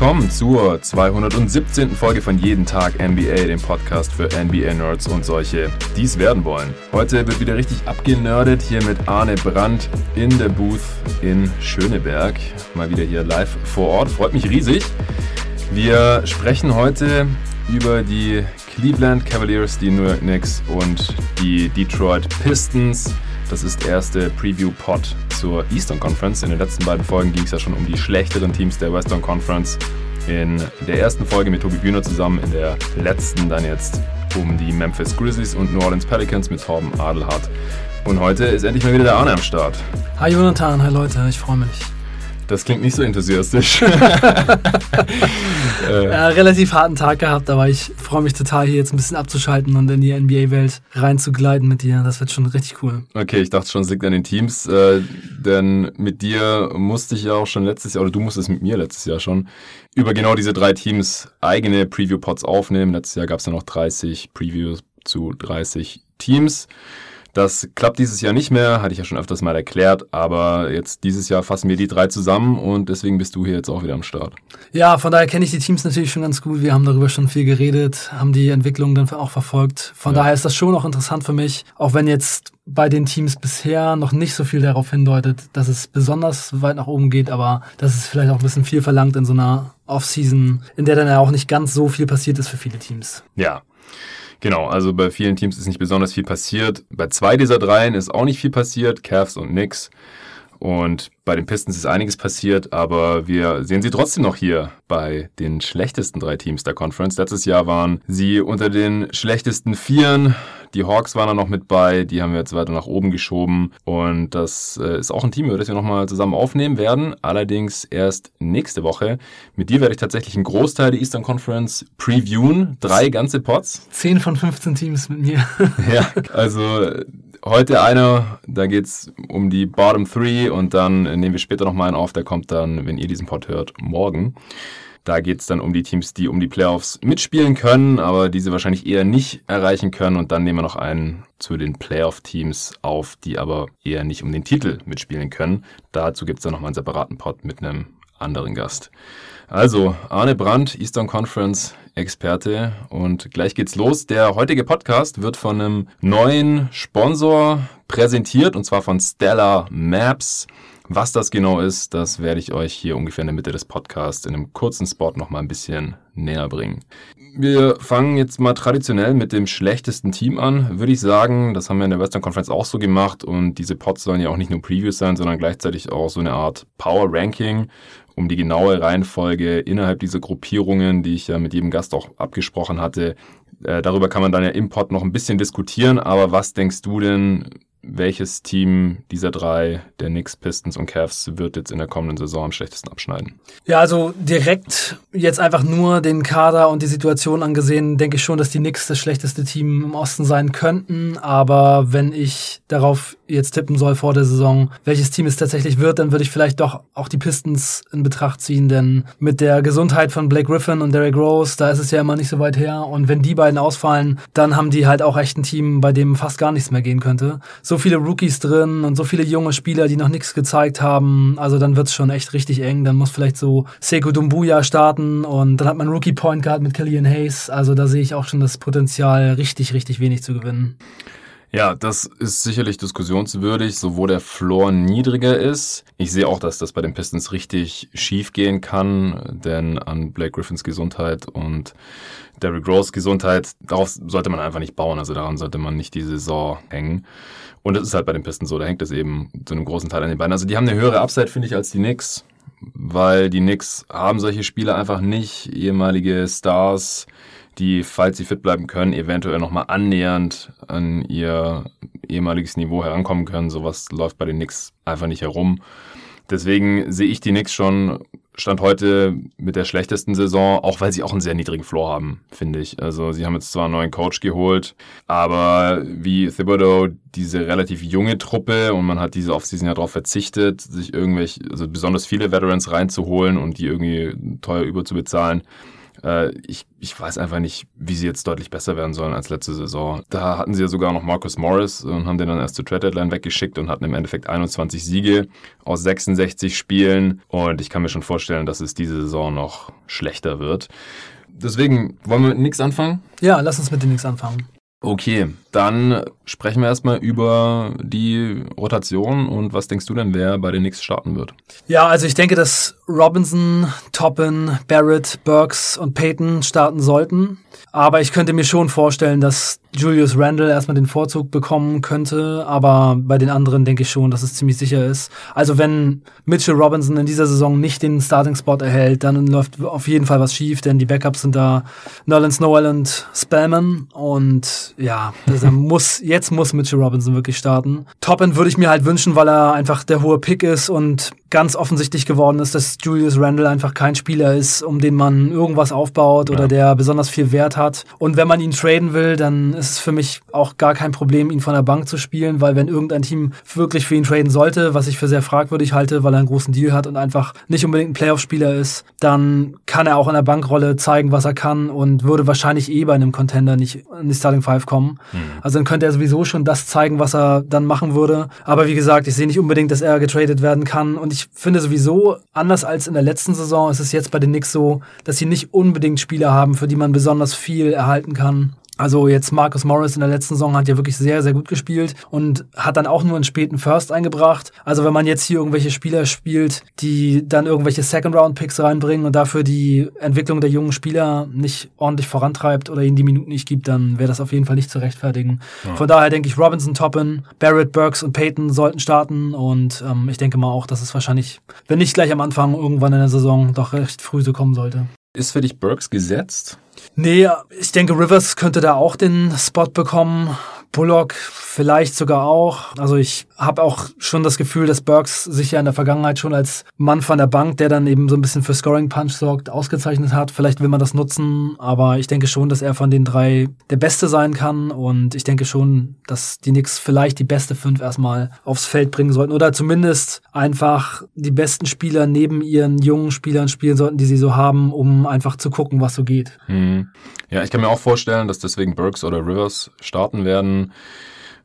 willkommen zur 217. Folge von Jeden Tag NBA, dem Podcast für NBA-Nerds und solche, die es werden wollen. Heute wird wieder richtig abgenördet hier mit Arne Brandt in der Booth in Schöneberg. Mal wieder hier live vor Ort. Freut mich riesig. Wir sprechen heute über die Cleveland Cavaliers, die New York Knicks und die Detroit Pistons. Das ist der erste Preview-Pod zur Eastern Conference. In den letzten beiden Folgen ging es ja schon um die schlechteren Teams der Western Conference. In der ersten Folge mit Tobi Bühner zusammen, in der letzten dann jetzt um die Memphis Grizzlies und New Orleans Pelicans mit Torben Adelhardt. Und heute ist endlich mal wieder der Arne am Start. Hi Jonathan, hi Leute, ich freue mich. Das klingt nicht so enthusiastisch. äh. ja, relativ harten Tag gehabt, aber ich freue mich total, hier jetzt ein bisschen abzuschalten und in die NBA-Welt reinzugleiten mit dir. Das wird schon richtig cool. Okay, ich dachte schon, es liegt an den Teams, äh, denn mit dir musste ich ja auch schon letztes Jahr, oder du musstest mit mir letztes Jahr schon, über genau diese drei Teams eigene Preview-Pods aufnehmen. Letztes Jahr gab es ja noch 30 Previews zu 30 Teams. Das klappt dieses Jahr nicht mehr, hatte ich ja schon öfters mal erklärt, aber jetzt dieses Jahr fassen wir die drei zusammen und deswegen bist du hier jetzt auch wieder am Start. Ja, von daher kenne ich die Teams natürlich schon ganz gut. Wir haben darüber schon viel geredet, haben die Entwicklung dann auch verfolgt. Von ja. daher ist das schon auch interessant für mich, auch wenn jetzt bei den Teams bisher noch nicht so viel darauf hindeutet, dass es besonders weit nach oben geht, aber dass es vielleicht auch ein bisschen viel verlangt in so einer Offseason, in der dann ja auch nicht ganz so viel passiert ist für viele Teams. Ja, Genau, also bei vielen Teams ist nicht besonders viel passiert. Bei zwei dieser dreien ist auch nicht viel passiert, Cavs und Knicks. Und bei den Pistons ist einiges passiert, aber wir sehen sie trotzdem noch hier bei den schlechtesten drei Teams der Conference. Letztes Jahr waren sie unter den schlechtesten Vieren. Die Hawks waren da noch mit bei, die haben wir jetzt weiter nach oben geschoben. Und das äh, ist auch ein Team, über das wir nochmal zusammen aufnehmen werden. Allerdings erst nächste Woche. Mit dir werde ich tatsächlich einen Großteil der Eastern Conference previewen. Drei ganze Pots. Zehn von 15 Teams mit mir. ja, also heute einer, da geht's um die Bottom Three und dann nehmen wir später nochmal einen auf, der kommt dann, wenn ihr diesen Pod hört, morgen. Da geht's dann um die Teams, die um die Playoffs mitspielen können, aber diese wahrscheinlich eher nicht erreichen können. Und dann nehmen wir noch einen zu den Playoff-Teams auf, die aber eher nicht um den Titel mitspielen können. Dazu gibt's dann nochmal einen separaten Pod mit einem anderen Gast. Also, Arne Brandt, Eastern Conference Experte. Und gleich geht's los. Der heutige Podcast wird von einem neuen Sponsor präsentiert, und zwar von Stellar Maps. Was das genau ist, das werde ich euch hier ungefähr in der Mitte des Podcasts in einem kurzen Spot noch mal ein bisschen näher bringen. Wir fangen jetzt mal traditionell mit dem schlechtesten Team an, würde ich sagen. Das haben wir in der Western Conference auch so gemacht und diese Pods sollen ja auch nicht nur Previews sein, sondern gleichzeitig auch so eine Art Power Ranking, um die genaue Reihenfolge innerhalb dieser Gruppierungen, die ich ja mit jedem Gast auch abgesprochen hatte. Äh, darüber kann man dann ja im Pod noch ein bisschen diskutieren, aber was denkst du denn, welches Team dieser drei, der Knicks, Pistons und Cavs, wird jetzt in der kommenden Saison am schlechtesten abschneiden? Ja, also direkt jetzt einfach nur den Kader und die Situation angesehen, denke ich schon, dass die Knicks das schlechteste Team im Osten sein könnten. Aber wenn ich darauf jetzt tippen soll vor der Saison, welches Team es tatsächlich wird, dann würde ich vielleicht doch auch die Pistons in Betracht ziehen, denn mit der Gesundheit von Blake Griffin und Derrick Rose, da ist es ja immer nicht so weit her. Und wenn die beiden ausfallen, dann haben die halt auch echt ein Team, bei dem fast gar nichts mehr gehen könnte. So viele Rookies drin und so viele junge Spieler, die noch nichts gezeigt haben. Also dann wird's schon echt richtig eng. Dann muss vielleicht so Sekou Dumbuya starten und dann hat man Rookie Point Guard mit Killian Hayes. Also da sehe ich auch schon das Potenzial, richtig, richtig wenig zu gewinnen. Ja, das ist sicherlich diskussionswürdig, so wo der Floor niedriger ist. Ich sehe auch, dass das bei den Pistons richtig schief gehen kann, denn an Blake Griffins Gesundheit und Derrick Rose Gesundheit, darauf sollte man einfach nicht bauen. Also daran sollte man nicht die Saison hängen. Und das ist halt bei den Pistons so, da hängt es eben zu einem großen Teil an den Beinen. Also die haben eine höhere Upside, finde ich, als die Knicks, weil die Knicks haben solche Spieler einfach nicht, ehemalige Stars, die, falls sie fit bleiben können, eventuell nochmal annähernd an ihr ehemaliges Niveau herankommen können. Sowas läuft bei den Knicks einfach nicht herum. Deswegen sehe ich die Knicks schon Stand heute mit der schlechtesten Saison, auch weil sie auch einen sehr niedrigen Floor haben, finde ich. Also sie haben jetzt zwar einen neuen Coach geholt, aber wie Thibodeau diese relativ junge Truppe und man hat diese Offseason ja darauf verzichtet, sich irgendwelche, also besonders viele Veterans reinzuholen und die irgendwie teuer überzubezahlen Äh, ich, ich weiß einfach nicht, wie sie jetzt deutlich besser werden sollen als letzte Saison. Da hatten sie ja sogar noch Marcus Morris und haben den dann erst zur Trade Deadline weggeschickt und hatten im Endeffekt 21 Siege aus 66 Spielen. Und ich kann mir schon vorstellen, dass es diese Saison noch schlechter wird. Deswegen wollen wir mit nichts anfangen? Ja, lass uns mit dem nichts anfangen. Okay, dann sprechen wir erstmal über die Rotation und was denkst du denn, wer bei den Knicks starten wird? Ja, also ich denke, dass Robinson, Toppin, Barrett, Burks und Peyton starten sollten. Aber ich könnte mir schon vorstellen, dass Julius Randle erstmal den Vorzug bekommen könnte. Aber bei den anderen denke ich schon, dass es ziemlich sicher ist. Also wenn Mitchell Robinson in dieser Saison nicht den Starting-Spot erhält, dann läuft auf jeden Fall was schief, denn die Backups sind da Nolan Snowell und Spellman. Und ja, muss, jetzt muss Mitchell Robinson wirklich starten. Toppin würde ich mir halt wünschen, weil er einfach der hohe Pick ist und ganz offensichtlich geworden ist, dass Julius Randle einfach kein Spieler ist, um den man irgendwas aufbaut oder der besonders viel Wert hat. Und wenn man ihn traden will, dann ist es für mich auch gar kein Problem, ihn von der Bank zu spielen, weil wenn irgendein Team wirklich für ihn traden sollte, was ich für sehr fragwürdig halte, weil er einen großen Deal hat und einfach nicht unbedingt ein Playoff-Spieler ist, dann kann er auch in der Bankrolle zeigen, was er kann und würde wahrscheinlich eh bei einem Contender nicht in die Starting Five kommen. Mhm. Also dann könnte er sowieso schon das zeigen, was er dann machen würde. Aber wie gesagt, ich sehe nicht unbedingt, dass er getradet werden kann und ich ich finde sowieso, anders als in der letzten Saison, ist es jetzt bei den Knicks so, dass sie nicht unbedingt Spieler haben, für die man besonders viel erhalten kann. Also jetzt Marcus Morris in der letzten Saison hat ja wirklich sehr, sehr gut gespielt und hat dann auch nur einen späten First eingebracht. Also wenn man jetzt hier irgendwelche Spieler spielt, die dann irgendwelche Second-Round-Picks reinbringen und dafür die Entwicklung der jungen Spieler nicht ordentlich vorantreibt oder ihnen die Minuten nicht gibt, dann wäre das auf jeden Fall nicht zu rechtfertigen. Ja. Von daher denke ich, Robinson, Toppin, Barrett, Burks und Peyton sollten starten und ähm, ich denke mal auch, dass es wahrscheinlich, wenn nicht gleich am Anfang, irgendwann in der Saison doch recht früh so kommen sollte. Ist für dich Burks gesetzt? Nee, ich denke, Rivers könnte da auch den Spot bekommen. Bullock vielleicht sogar auch. Also ich habe auch schon das Gefühl, dass Burks sich ja in der Vergangenheit schon als Mann von der Bank, der dann eben so ein bisschen für Scoring Punch sorgt, ausgezeichnet hat. Vielleicht will man das nutzen, aber ich denke schon, dass er von den drei der Beste sein kann und ich denke schon, dass die Knicks vielleicht die beste fünf erstmal aufs Feld bringen sollten oder zumindest einfach die besten Spieler neben ihren jungen Spielern spielen sollten, die sie so haben, um einfach zu gucken, was so geht. Hm. Ja, ich kann mir auch vorstellen, dass deswegen Burks oder Rivers starten werden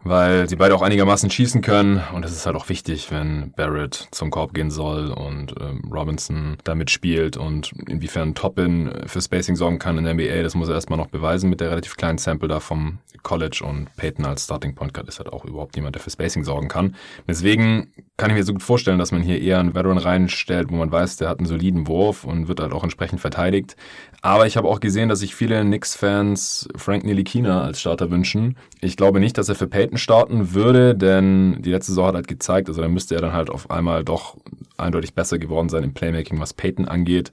weil sie beide auch einigermaßen schießen können und es ist halt auch wichtig, wenn Barrett zum Korb gehen soll und ähm, Robinson damit spielt und inwiefern Toppin für Spacing sorgen kann in der NBA, das muss er erstmal noch beweisen mit der relativ kleinen Sample da vom College und Peyton als Starting Point Guard ist halt auch überhaupt niemand, der für Spacing sorgen kann. Deswegen kann ich mir so gut vorstellen, dass man hier eher einen Veteran reinstellt, wo man weiß, der hat einen soliden Wurf und wird halt auch entsprechend verteidigt. Aber ich habe auch gesehen, dass sich viele Knicks-Fans Frank Nilikina als Starter wünschen. Ich glaube nicht, dass er für Peyton starten würde, denn die letzte Saison hat halt gezeigt, also da müsste er dann halt auf einmal doch eindeutig besser geworden sein im Playmaking, was Peyton angeht.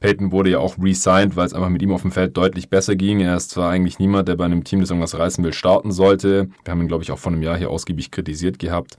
Peyton wurde ja auch re-signed, weil es einfach mit ihm auf dem Feld deutlich besser ging. Er ist zwar eigentlich niemand, der bei einem Team, das irgendwas reißen will, starten sollte. Wir haben ihn, glaube ich, auch vor einem Jahr hier ausgiebig kritisiert gehabt.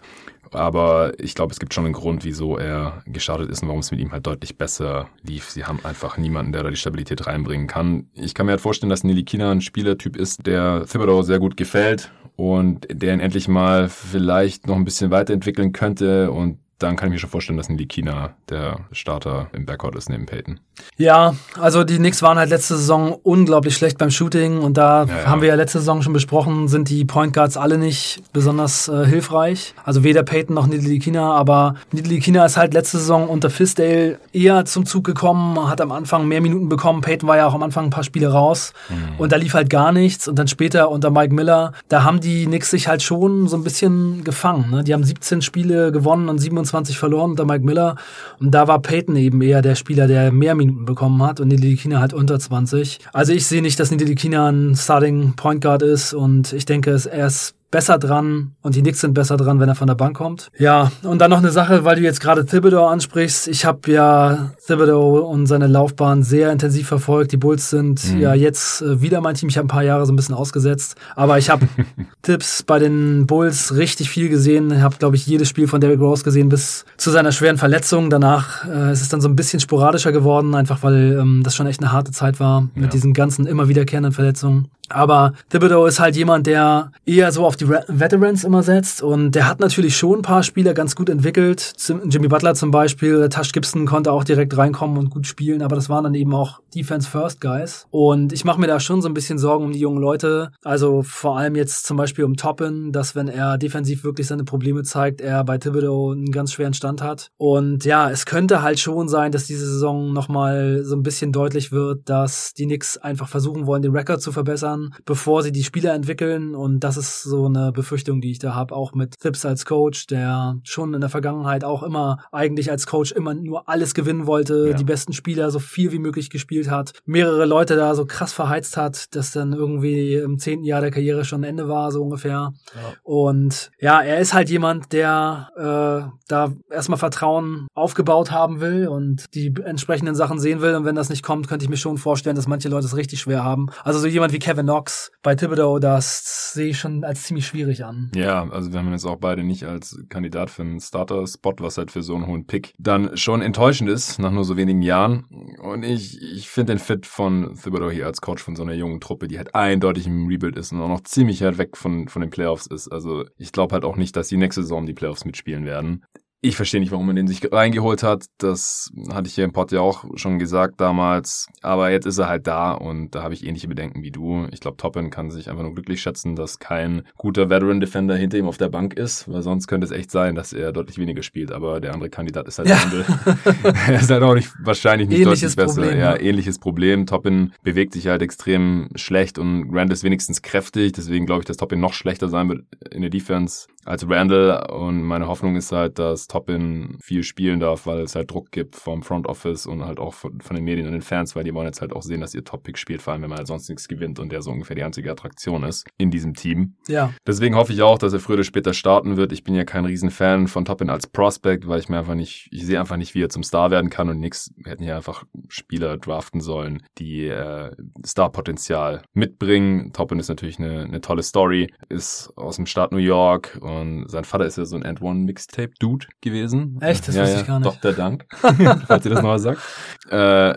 Aber ich glaube, es gibt schon einen Grund, wieso er gestartet ist und warum es mit ihm halt deutlich besser lief. Sie haben einfach niemanden, der da die Stabilität reinbringen kann. Ich kann mir halt vorstellen, dass Nili Kina ein Spielertyp ist, der Thibodeau sehr gut gefällt und der ihn endlich mal vielleicht noch ein bisschen weiterentwickeln könnte und dann kann ich mir schon vorstellen, dass Nilikina der Starter im Backcourt ist neben Peyton. Ja, also die Knicks waren halt letzte Saison unglaublich schlecht beim Shooting und da ja, ja. haben wir ja letzte Saison schon besprochen, sind die Point Guards alle nicht besonders äh, hilfreich. Also weder Peyton noch Nilikina, aber Nilikina ist halt letzte Saison unter Fisdale eher zum Zug gekommen, hat am Anfang mehr Minuten bekommen. Peyton war ja auch am Anfang ein paar Spiele raus mhm. und da lief halt gar nichts und dann später unter Mike Miller, da haben die Knicks sich halt schon so ein bisschen gefangen. Ne? Die haben 17 Spiele gewonnen und 27 27 verloren unter Mike Miller. Und da war Peyton eben eher der Spieler, der mehr Minuten bekommen hat und Nidilikina halt unter 20. Also ich sehe nicht, dass Nidilikina ein Starting Point Guard ist und ich denke, er ist besser dran und die Knicks sind besser dran, wenn er von der Bank kommt. Ja, und dann noch eine Sache, weil du jetzt gerade Thibodeau ansprichst. Ich habe ja Thibodeau und seine Laufbahn sehr intensiv verfolgt. Die Bulls sind mhm. ja jetzt äh, wieder mein Team. Ich habe ein paar Jahre so ein bisschen ausgesetzt, aber ich habe Tipps bei den Bulls richtig viel gesehen. Ich habe, glaube ich, jedes Spiel von Derrick Rose gesehen bis zu seiner schweren Verletzung. Danach äh, ist es dann so ein bisschen sporadischer geworden, einfach weil ähm, das schon echt eine harte Zeit war mit ja. diesen ganzen immer wiederkehrenden Verletzungen. Aber Thibodeau ist halt jemand, der eher so auf die Veterans immer setzt. Und der hat natürlich schon ein paar Spieler ganz gut entwickelt. Jimmy Butler zum Beispiel, Tash Gibson konnte auch direkt reinkommen und gut spielen, aber das waren dann eben auch Defense First Guys. Und ich mache mir da schon so ein bisschen Sorgen um die jungen Leute. Also vor allem jetzt zum Beispiel um Toppen, dass wenn er defensiv wirklich seine Probleme zeigt, er bei Thibodeau einen ganz schweren Stand hat. Und ja, es könnte halt schon sein, dass diese Saison nochmal so ein bisschen deutlich wird, dass die Knicks einfach versuchen wollen, den Rekord zu verbessern, bevor sie die Spieler entwickeln. Und das ist so eine Befürchtung, die ich da habe, auch mit Thibs als Coach, der schon in der Vergangenheit auch immer eigentlich als Coach immer nur alles gewinnen wollte, ja. die besten Spieler so viel wie möglich gespielt hat, mehrere Leute da so krass verheizt hat, dass dann irgendwie im zehnten Jahr der Karriere schon Ende war, so ungefähr. Ja. Und ja, er ist halt jemand, der äh, da erstmal Vertrauen aufgebaut haben will und die entsprechenden Sachen sehen will. Und wenn das nicht kommt, könnte ich mir schon vorstellen, dass manche Leute es richtig schwer haben. Also so jemand wie Kevin Knox bei Thibodeau, das sehe ich schon als ziemlich schwierig an. Ja, also wir haben jetzt auch beide nicht als Kandidat für einen Starter-Spot, was halt für so einen hohen Pick dann schon enttäuschend ist, nach nur so wenigen Jahren. Und ich, ich finde den Fit von Thibodeau hier als Coach von so einer jungen Truppe, die halt eindeutig im Rebuild ist und auch noch ziemlich halt weg von, von den Playoffs ist. Also ich glaube halt auch nicht, dass die nächste Saison die Playoffs mitspielen werden. Ich verstehe nicht, warum man den sich reingeholt hat. Das hatte ich hier im Pod ja auch schon gesagt damals. Aber jetzt ist er halt da und da habe ich ähnliche Bedenken wie du. Ich glaube, Toppen kann sich einfach nur glücklich schätzen, dass kein guter Veteran Defender hinter ihm auf der Bank ist, weil sonst könnte es echt sein, dass er deutlich weniger spielt. Aber der andere Kandidat ist halt ja. er ist halt auch nicht wahrscheinlich nicht ähnliches deutlich besser. Problem, ja, ähnliches Problem. Toppen bewegt sich halt extrem schlecht und Rand ist wenigstens kräftig. Deswegen glaube ich, dass Toppen noch schlechter sein wird in der Defense als Randall. Und meine Hoffnung ist halt, dass Toppin viel spielen darf, weil es halt Druck gibt vom Front Office und halt auch von, von den Medien und den Fans, weil die wollen jetzt halt auch sehen, dass ihr Top-Pick spielt, vor allem wenn man halt sonst nichts gewinnt und der so ungefähr die einzige Attraktion ist in diesem Team. Ja. Deswegen hoffe ich auch, dass er früher oder später starten wird. Ich bin ja kein Riesenfan von Toppin als Prospect, weil ich mir einfach nicht, ich sehe einfach nicht, wie er zum Star werden kann und nix hätten ja einfach Spieler draften sollen, die äh, Star-Potenzial mitbringen. Toppin ist natürlich eine, eine tolle Story, ist aus dem Staat New York und und sein Vater ist ja so ein And One Mixtape Dude gewesen. Echt? Das ja, wusste ja, ich gar nicht. Dr. Dank, falls ihr das noch sagt. Äh,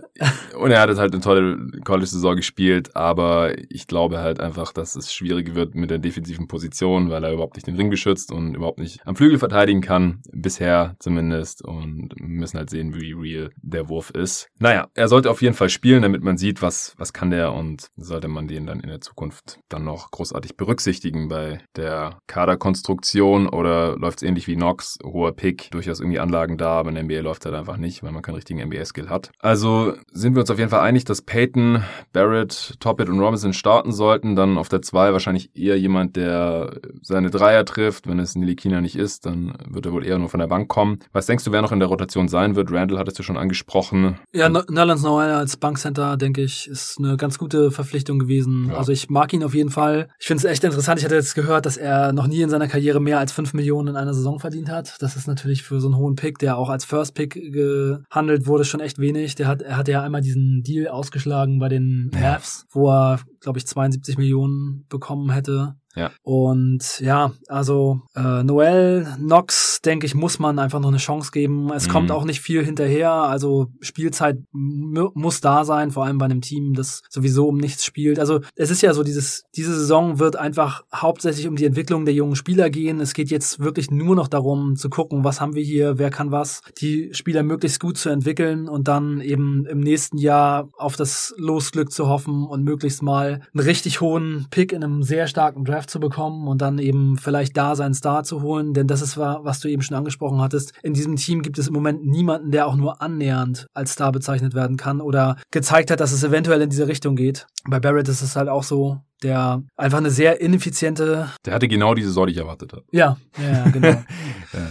und er hat halt eine tolle College-Saison gespielt, aber ich glaube halt einfach, dass es schwierig wird mit der defensiven Position, weil er überhaupt nicht den Ring beschützt und überhaupt nicht am Flügel verteidigen kann. Bisher zumindest. Und wir müssen halt sehen, wie real der Wurf ist. Naja, er sollte auf jeden Fall spielen, damit man sieht, was, was kann der und sollte man den dann in der Zukunft dann noch großartig berücksichtigen bei der Kaderkonstruktion Produktion oder läuft es ähnlich wie Knox, hoher Pick, durchaus irgendwie Anlagen da, aber in der NBA läuft halt einfach nicht, weil man keinen richtigen NBA-Skill hat. Also sind wir uns auf jeden Fall einig, dass Peyton, Barrett, Toppett und Robinson starten sollten. Dann auf der 2 wahrscheinlich eher jemand, der seine Dreier trifft. Wenn es Nilikina nicht ist, dann wird er wohl eher nur von der Bank kommen. Was denkst du, wer noch in der Rotation sein wird? Randall hattest du schon angesprochen. Ja, Nolans Noel als Bankcenter, denke ich, ist eine ganz gute Verpflichtung gewesen. Ja. Also ich mag ihn auf jeden Fall. Ich finde es echt interessant. Ich hatte jetzt gehört, dass er noch nie in seiner Karriere Karriere mehr als 5 Millionen in einer Saison verdient hat. Das ist natürlich für so einen hohen Pick, der auch als First Pick gehandelt wurde, schon echt wenig. Der hat, er hat ja einmal diesen Deal ausgeschlagen bei den Mavs, wo er, glaube ich, 72 Millionen bekommen hätte. Ja. Und ja, also äh, Noel, Knox, denke ich, muss man einfach noch eine Chance geben. Es mhm. kommt auch nicht viel hinterher. Also Spielzeit muss da sein, vor allem bei einem Team, das sowieso um nichts spielt. Also es ist ja so, dieses, diese Saison wird einfach hauptsächlich um die Entwicklung der jungen Spieler gehen. Es geht jetzt wirklich nur noch darum zu gucken, was haben wir hier, wer kann was, die Spieler möglichst gut zu entwickeln und dann eben im nächsten Jahr auf das Losglück zu hoffen und möglichst mal einen richtig hohen Pick in einem sehr starken Draft Draft zu bekommen und dann eben vielleicht da seinen Star zu holen, denn das ist, was du eben schon angesprochen hattest. In diesem Team gibt es im Moment niemanden, der auch nur annähernd als Star bezeichnet werden kann oder gezeigt hat, dass es eventuell in diese Richtung geht. Bei Barrett ist es halt auch so, der einfach eine sehr ineffiziente. Der hatte genau diese Sorte, die ich erwartet habe. Ja, ja, genau. ja.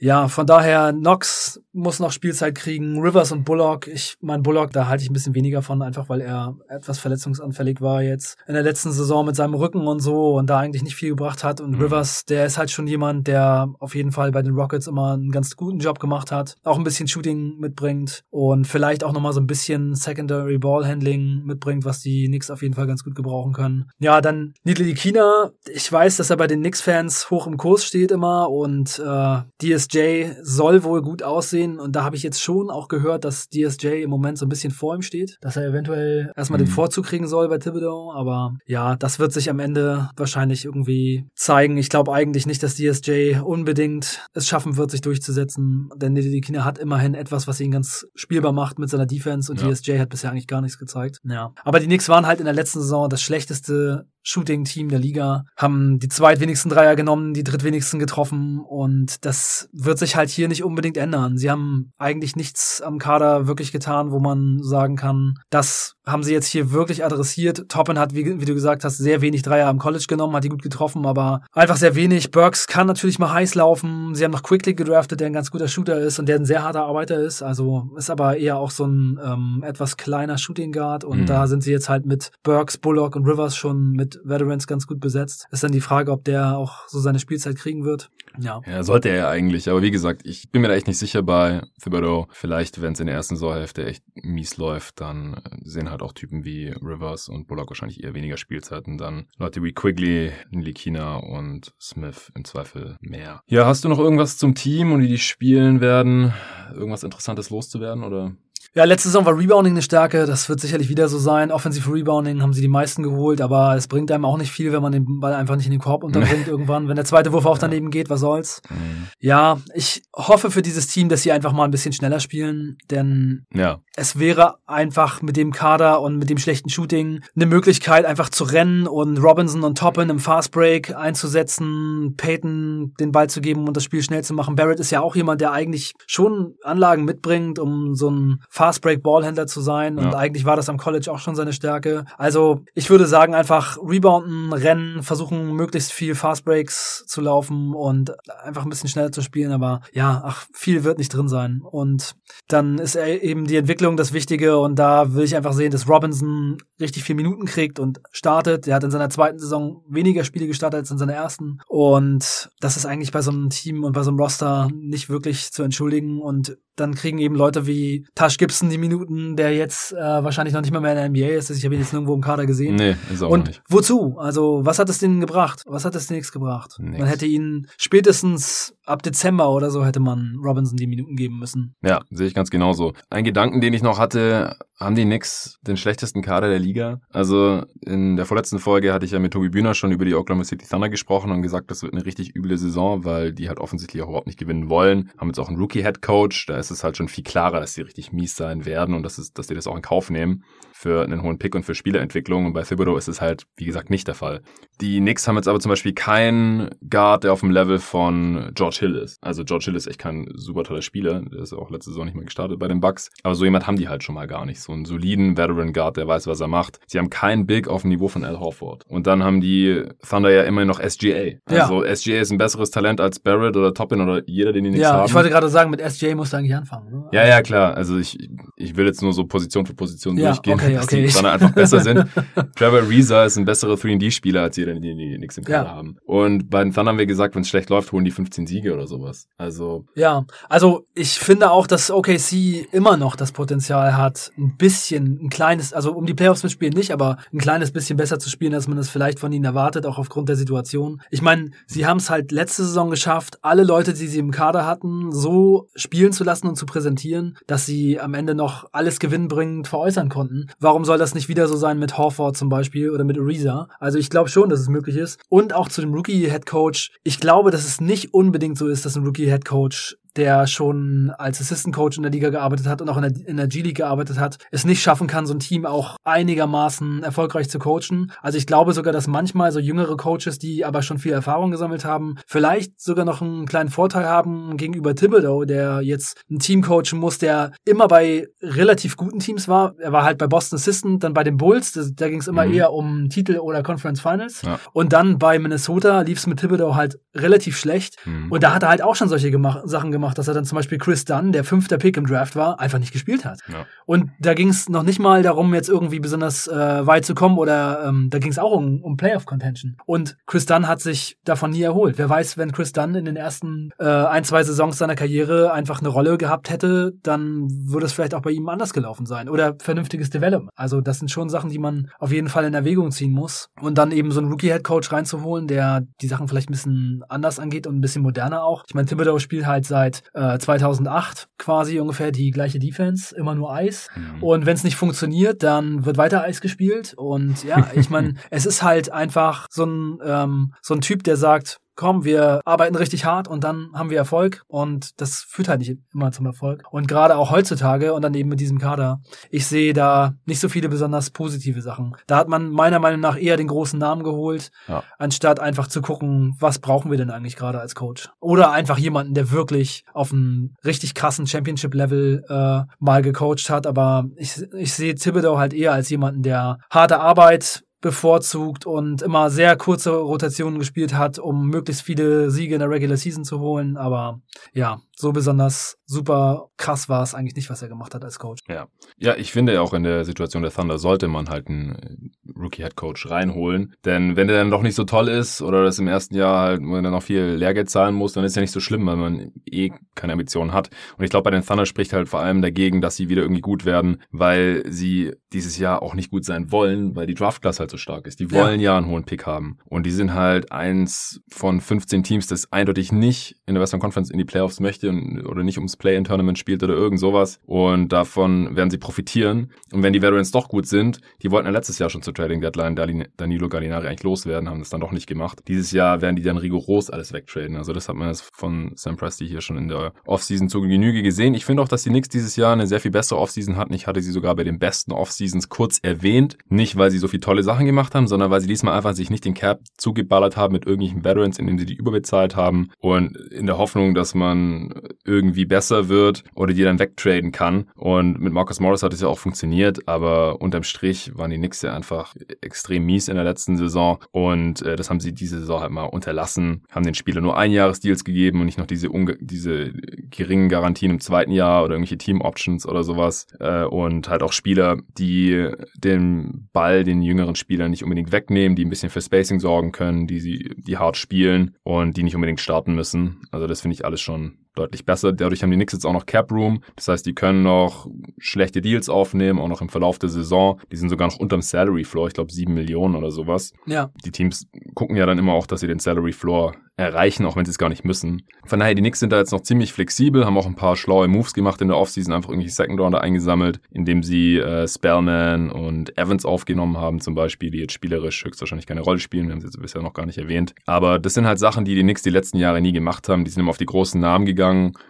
Ja, von daher, Knox muss noch Spielzeit kriegen. Rivers und Bullock. Ich mein Bullock, da halte ich ein bisschen weniger von, einfach weil er etwas verletzungsanfällig war jetzt in der letzten Saison mit seinem Rücken und so und da eigentlich nicht viel gebracht hat. Und mhm. Rivers, der ist halt schon jemand, der auf jeden Fall bei den Rockets immer einen ganz guten Job gemacht hat, auch ein bisschen Shooting mitbringt und vielleicht auch nochmal so ein bisschen Secondary Ball Handling mitbringt, was die Knicks auf jeden Fall ganz gut gebrauchen können. Ja, dann Nidli Kina. Ich weiß, dass er bei den Knicks-Fans hoch im Kurs steht immer und äh, die ist DSJ soll wohl gut aussehen und da habe ich jetzt schon auch gehört, dass DSJ im Moment so ein bisschen vor ihm steht, dass er eventuell erstmal mhm. den Vorzug kriegen soll bei Thibodeau, aber ja, das wird sich am Ende wahrscheinlich irgendwie zeigen. Ich glaube eigentlich nicht, dass DSJ unbedingt es schaffen wird, sich durchzusetzen, denn Nidikina hat immerhin etwas, was ihn ganz spielbar macht mit seiner Defense und ja. DSJ hat bisher eigentlich gar nichts gezeigt. Ja, aber die Knicks waren halt in der letzten Saison das schlechteste Shooting-Team der Liga, haben die zweitwenigsten Dreier genommen, die drittwenigsten getroffen und das wird sich halt hier nicht unbedingt ändern. Sie haben eigentlich nichts am Kader wirklich getan, wo man sagen kann, das haben sie jetzt hier wirklich adressiert. Toppen hat, wie, wie, du gesagt hast, sehr wenig Dreier am College genommen, hat die gut getroffen, aber einfach sehr wenig. Burks kann natürlich mal heiß laufen. Sie haben noch Quickly gedraftet, der ein ganz guter Shooter ist und der ein sehr harter Arbeiter ist. Also ist aber eher auch so ein ähm, etwas kleiner Shooting Guard und mhm. da sind sie jetzt halt mit Burks, Bullock und Rivers schon mit Veterans ganz gut besetzt. Ist dann die Frage, ob der auch so seine Spielzeit kriegen wird. Ja. Ja, sollte er ja eigentlich. Aber wie gesagt, ich bin mir da echt nicht sicher bei Thibodeau. Vielleicht, wenn es in der ersten Saisonhälfte echt mies läuft, dann sehen halt auch Typen wie Rivers und Bullock wahrscheinlich eher weniger Spielzeiten. Dann Leute wie Quigley, Likina und Smith im Zweifel mehr. Ja, hast du noch irgendwas zum Team und wie die spielen werden? Irgendwas Interessantes loszuwerden oder? Ja, letzte Saison war Rebounding eine Stärke, das wird sicherlich wieder so sein. Offensive Rebounding haben sie die meisten geholt, aber es bringt einem auch nicht viel, wenn man den Ball einfach nicht in den Korb unterbringt irgendwann. Wenn der zweite Wurf auch daneben geht, was soll's? Mhm. Ja, ich hoffe für dieses Team, dass sie einfach mal ein bisschen schneller spielen, denn ja. es wäre einfach mit dem Kader und mit dem schlechten Shooting eine Möglichkeit, einfach zu rennen und Robinson und Toppin im Fastbreak einzusetzen, Peyton den Ball zu geben und das Spiel schnell zu machen. Barrett ist ja auch jemand, der eigentlich schon Anlagen mitbringt, um so ein Fast-Break-Ballhändler zu sein. Und ja. eigentlich war das am College auch schon seine Stärke. Also ich würde sagen, einfach rebounden, rennen, versuchen möglichst viel Fast-Breaks zu laufen und einfach ein bisschen schneller zu spielen. Aber ja, ach, viel wird nicht drin sein. Und dann ist eben die Entwicklung das Wichtige. Und da will ich einfach sehen, dass Robinson richtig viel Minuten kriegt und startet. Er hat in seiner zweiten Saison weniger Spiele gestartet als in seiner ersten. Und das ist eigentlich bei so einem Team und bei so einem Roster nicht wirklich zu entschuldigen. Und dann kriegen eben Leute wie Tash Gibson die Minuten, der jetzt äh, wahrscheinlich noch nicht mal mehr in der NBA ist. Ich habe ihn jetzt nirgendwo im Kader gesehen. Nee, ist auch Und nicht. wozu? Also, was hat es denen gebracht? Was hat es denen nichts gebracht? Nix. Man hätte ihn spätestens ab Dezember oder so hätte man Robinson die Minuten geben müssen. Ja, sehe ich ganz genauso. Ein Gedanken, den ich noch hatte, haben die Knicks den schlechtesten Kader der Liga? Also in der vorletzten Folge hatte ich ja mit Tobi Bühner schon über die Oklahoma City Thunder gesprochen und gesagt, das wird eine richtig üble Saison, weil die halt offensichtlich auch überhaupt nicht gewinnen wollen. Haben jetzt auch einen Rookie-Head Coach, da ist es halt schon viel klarer, dass die richtig mies sein werden und dass, es, dass die das auch in Kauf nehmen für einen hohen Pick und für Spieleentwicklung. Und bei Thibodeau ist es halt, wie gesagt, nicht der Fall. Die Knicks haben jetzt aber zum Beispiel keinen Guard, der auf dem Level von George Hill ist. Also George Hill ist echt kein super toller Spieler. Der ist auch letzte Saison nicht mehr gestartet bei den Bucks. Aber so jemand haben die halt schon mal gar nicht. So einen soliden Veteran Guard, der weiß, was er macht. Sie haben keinen Big auf dem Niveau von Al Horford. Und dann haben die Thunder ja immerhin noch SGA. Also ja. SGA ist ein besseres Talent als Barrett oder Toppin oder jeder, den die Knicks ja, haben. Ja, ich wollte gerade sagen, mit SGA musst du eigentlich anfangen. Ne? Ja, ja, klar. Also ich, ich will jetzt nur so Position für Position ja, durchgehen, okay, dass okay. die Thunder einfach besser sind. Trevor Reza ist ein besserer 3D-Spieler als jeder, die, die Knicks im Kader ja. haben. Und bei den Thunder haben wir gesagt, wenn es schlecht läuft, holen die 15 Siege oder sowas. Also. Ja, also ich finde auch, dass OKC immer noch das Potenzial hat, ein bisschen, ein kleines, also um die Playoffs mitspielen nicht, aber ein kleines bisschen besser zu spielen, als man es vielleicht von ihnen erwartet, auch aufgrund der Situation. Ich meine, sie haben es halt letzte Saison geschafft, alle Leute, die sie im Kader hatten, so spielen zu lassen und zu präsentieren, dass sie am Ende noch alles gewinnbringend veräußern konnten. Warum soll das nicht wieder so sein mit Horford zum Beispiel oder mit Ariza? Also ich glaube schon, dass es möglich ist. Und auch zu dem Rookie-Head Coach. Ich glaube, dass es nicht unbedingt so ist, dass ein Rookie-Head Coach der schon als Assistant Coach in der Liga gearbeitet hat und auch in der, in der G-League gearbeitet hat, es nicht schaffen kann, so ein Team auch einigermaßen erfolgreich zu coachen. Also ich glaube sogar, dass manchmal so jüngere Coaches, die aber schon viel Erfahrung gesammelt haben, vielleicht sogar noch einen kleinen Vorteil haben gegenüber Thibodeau, der jetzt ein Team coachen muss, der immer bei relativ guten Teams war. Er war halt bei Boston Assistant, dann bei den Bulls, da, da ging es immer mhm. eher um Titel oder Conference Finals. Ja. Und dann bei Minnesota lief es mit Thibodeau halt relativ schlecht. Mhm. Und da hat er halt auch schon solche gemacht, Sachen gemacht gemacht, dass er dann zum Beispiel Chris Dunn, der fünfter Pick im Draft war, einfach nicht gespielt hat. Ja. Und da ging es noch nicht mal darum, jetzt irgendwie besonders äh, weit zu kommen oder ähm, da ging es auch um, um Playoff-Contention. Und Chris Dunn hat sich davon nie erholt. Wer weiß, wenn Chris Dunn in den ersten äh, ein, zwei Saisons seiner Karriere einfach eine Rolle gehabt hätte, dann würde es vielleicht auch bei ihm anders gelaufen sein. Oder vernünftiges Development. Also das sind schon Sachen, die man auf jeden Fall in Erwägung ziehen muss. Und dann eben so einen Rookie-Head-Coach reinzuholen, der die Sachen vielleicht ein bisschen anders angeht und ein bisschen moderner auch. Ich meine, Thibodeau spielt halt seit äh, 2008 quasi ungefähr die gleiche Defense, immer nur Eis. Mhm. Und wenn es nicht funktioniert, dann wird weiter Eis gespielt. Und ja, ich meine, es ist halt einfach so ein, ähm, so ein Typ, der sagt, komm, wir arbeiten richtig hart und dann haben wir Erfolg und das führt halt nicht immer zum Erfolg. Und gerade auch heutzutage und dann eben mit diesem Kader, ich sehe da nicht so viele besonders positive Sachen. Da hat man meiner Meinung nach eher den großen Namen geholt, ja. anstatt einfach zu gucken, was brauchen wir denn eigentlich gerade als Coach. Oder einfach jemanden, der wirklich auf einem richtig krassen Championship-Level äh, mal gecoacht hat. Aber ich, ich sehe Thibodeau halt eher als jemanden, der harte Arbeit bevorzugt und immer sehr kurze Rotationen gespielt hat, um möglichst viele Siege in der Regular Season zu holen. Aber ja, so besonders super krass war es eigentlich nicht, was er gemacht hat als Coach. Ja, ja ich finde auch in der Situation der Thunder sollte man halt einen Rookie-Head Coach reinholen. Denn wenn der dann doch nicht so toll ist oder das im ersten Jahr halt, wo er noch viel Lehrgeld zahlen muss, dann ist ja nicht so schlimm, weil man eh keine Ambitionen hat. Und ich glaube, bei den Thunder spricht halt vor allem dagegen, dass sie wieder irgendwie gut werden, weil sie dieses Jahr auch nicht gut sein wollen, weil die Draft-Class halt so stark ist. Die wollen ja. ja einen hohen Pick haben. Und die sind halt eins von 15 Teams, das eindeutig nicht in der Western Conference in die Playoffs möchte und, oder nicht ums Play-in-Tournament spielt oder irgend sowas. Und davon werden sie profitieren. Und wenn die Veterans doch gut sind, die wollten ja letztes Jahr schon zur Trading Deadline Danilo Gallinari eigentlich loswerden, haben das dann doch nicht gemacht. Dieses Jahr werden die dann rigoros alles wegtraden. Also das hat man jetzt von Sam Presti hier schon in der Offseason zu Genüge gesehen. Ich finde auch, dass die Knicks dieses Jahr eine sehr viel bessere Offseason hatten. Ich hatte sie sogar bei den besten Offseasons kurz erwähnt. Nicht, weil sie so viele tolle Sachen gemacht haben, sondern weil sie diesmal einfach sich nicht den Cap zugeballert haben mit irgendwelchen Veterans, indem sie die überbezahlt haben und in der Hoffnung, dass man irgendwie besser wird oder die dann wegtraden kann. Und mit Marcus Morris hat es ja auch funktioniert, aber unterm Strich waren die Knicks ja einfach extrem mies in der letzten Saison und äh, das haben sie diese Saison halt mal unterlassen, haben den Spieler nur ein Jahresdeals gegeben und nicht noch diese, diese geringen Garantien im zweiten Jahr oder irgendwelche Team-Options oder sowas äh, und halt auch Spieler, die den Ball den jüngeren Spielern nicht unbedingt wegnehmen, die ein bisschen für Spacing sorgen können, die sie, die hart spielen und die nicht unbedingt starten müssen. Also das finde ich alles schon deutlich besser. Dadurch haben die Knicks jetzt auch noch Cap Room. Das heißt, die können noch schlechte Deals aufnehmen, auch noch im Verlauf der Saison. Die sind sogar noch unterm Salary Floor, ich glaube sieben Millionen oder sowas. Ja. Die Teams gucken ja dann immer auch, dass sie den Salary Floor erreichen, auch wenn sie es gar nicht müssen. Von daher, die Knicks sind da jetzt noch ziemlich flexibel, haben auch ein paar schlaue Moves gemacht in der Offseason, einfach irgendwie Second Rounder eingesammelt, indem sie äh, Spellman und Evans aufgenommen haben zum Beispiel, die jetzt spielerisch höchstwahrscheinlich keine Rolle spielen, wir haben sie jetzt bisher noch gar nicht erwähnt. Aber das sind halt Sachen, die die Knicks die letzten Jahre nie gemacht haben, die sind immer auf die großen Namen gegangen.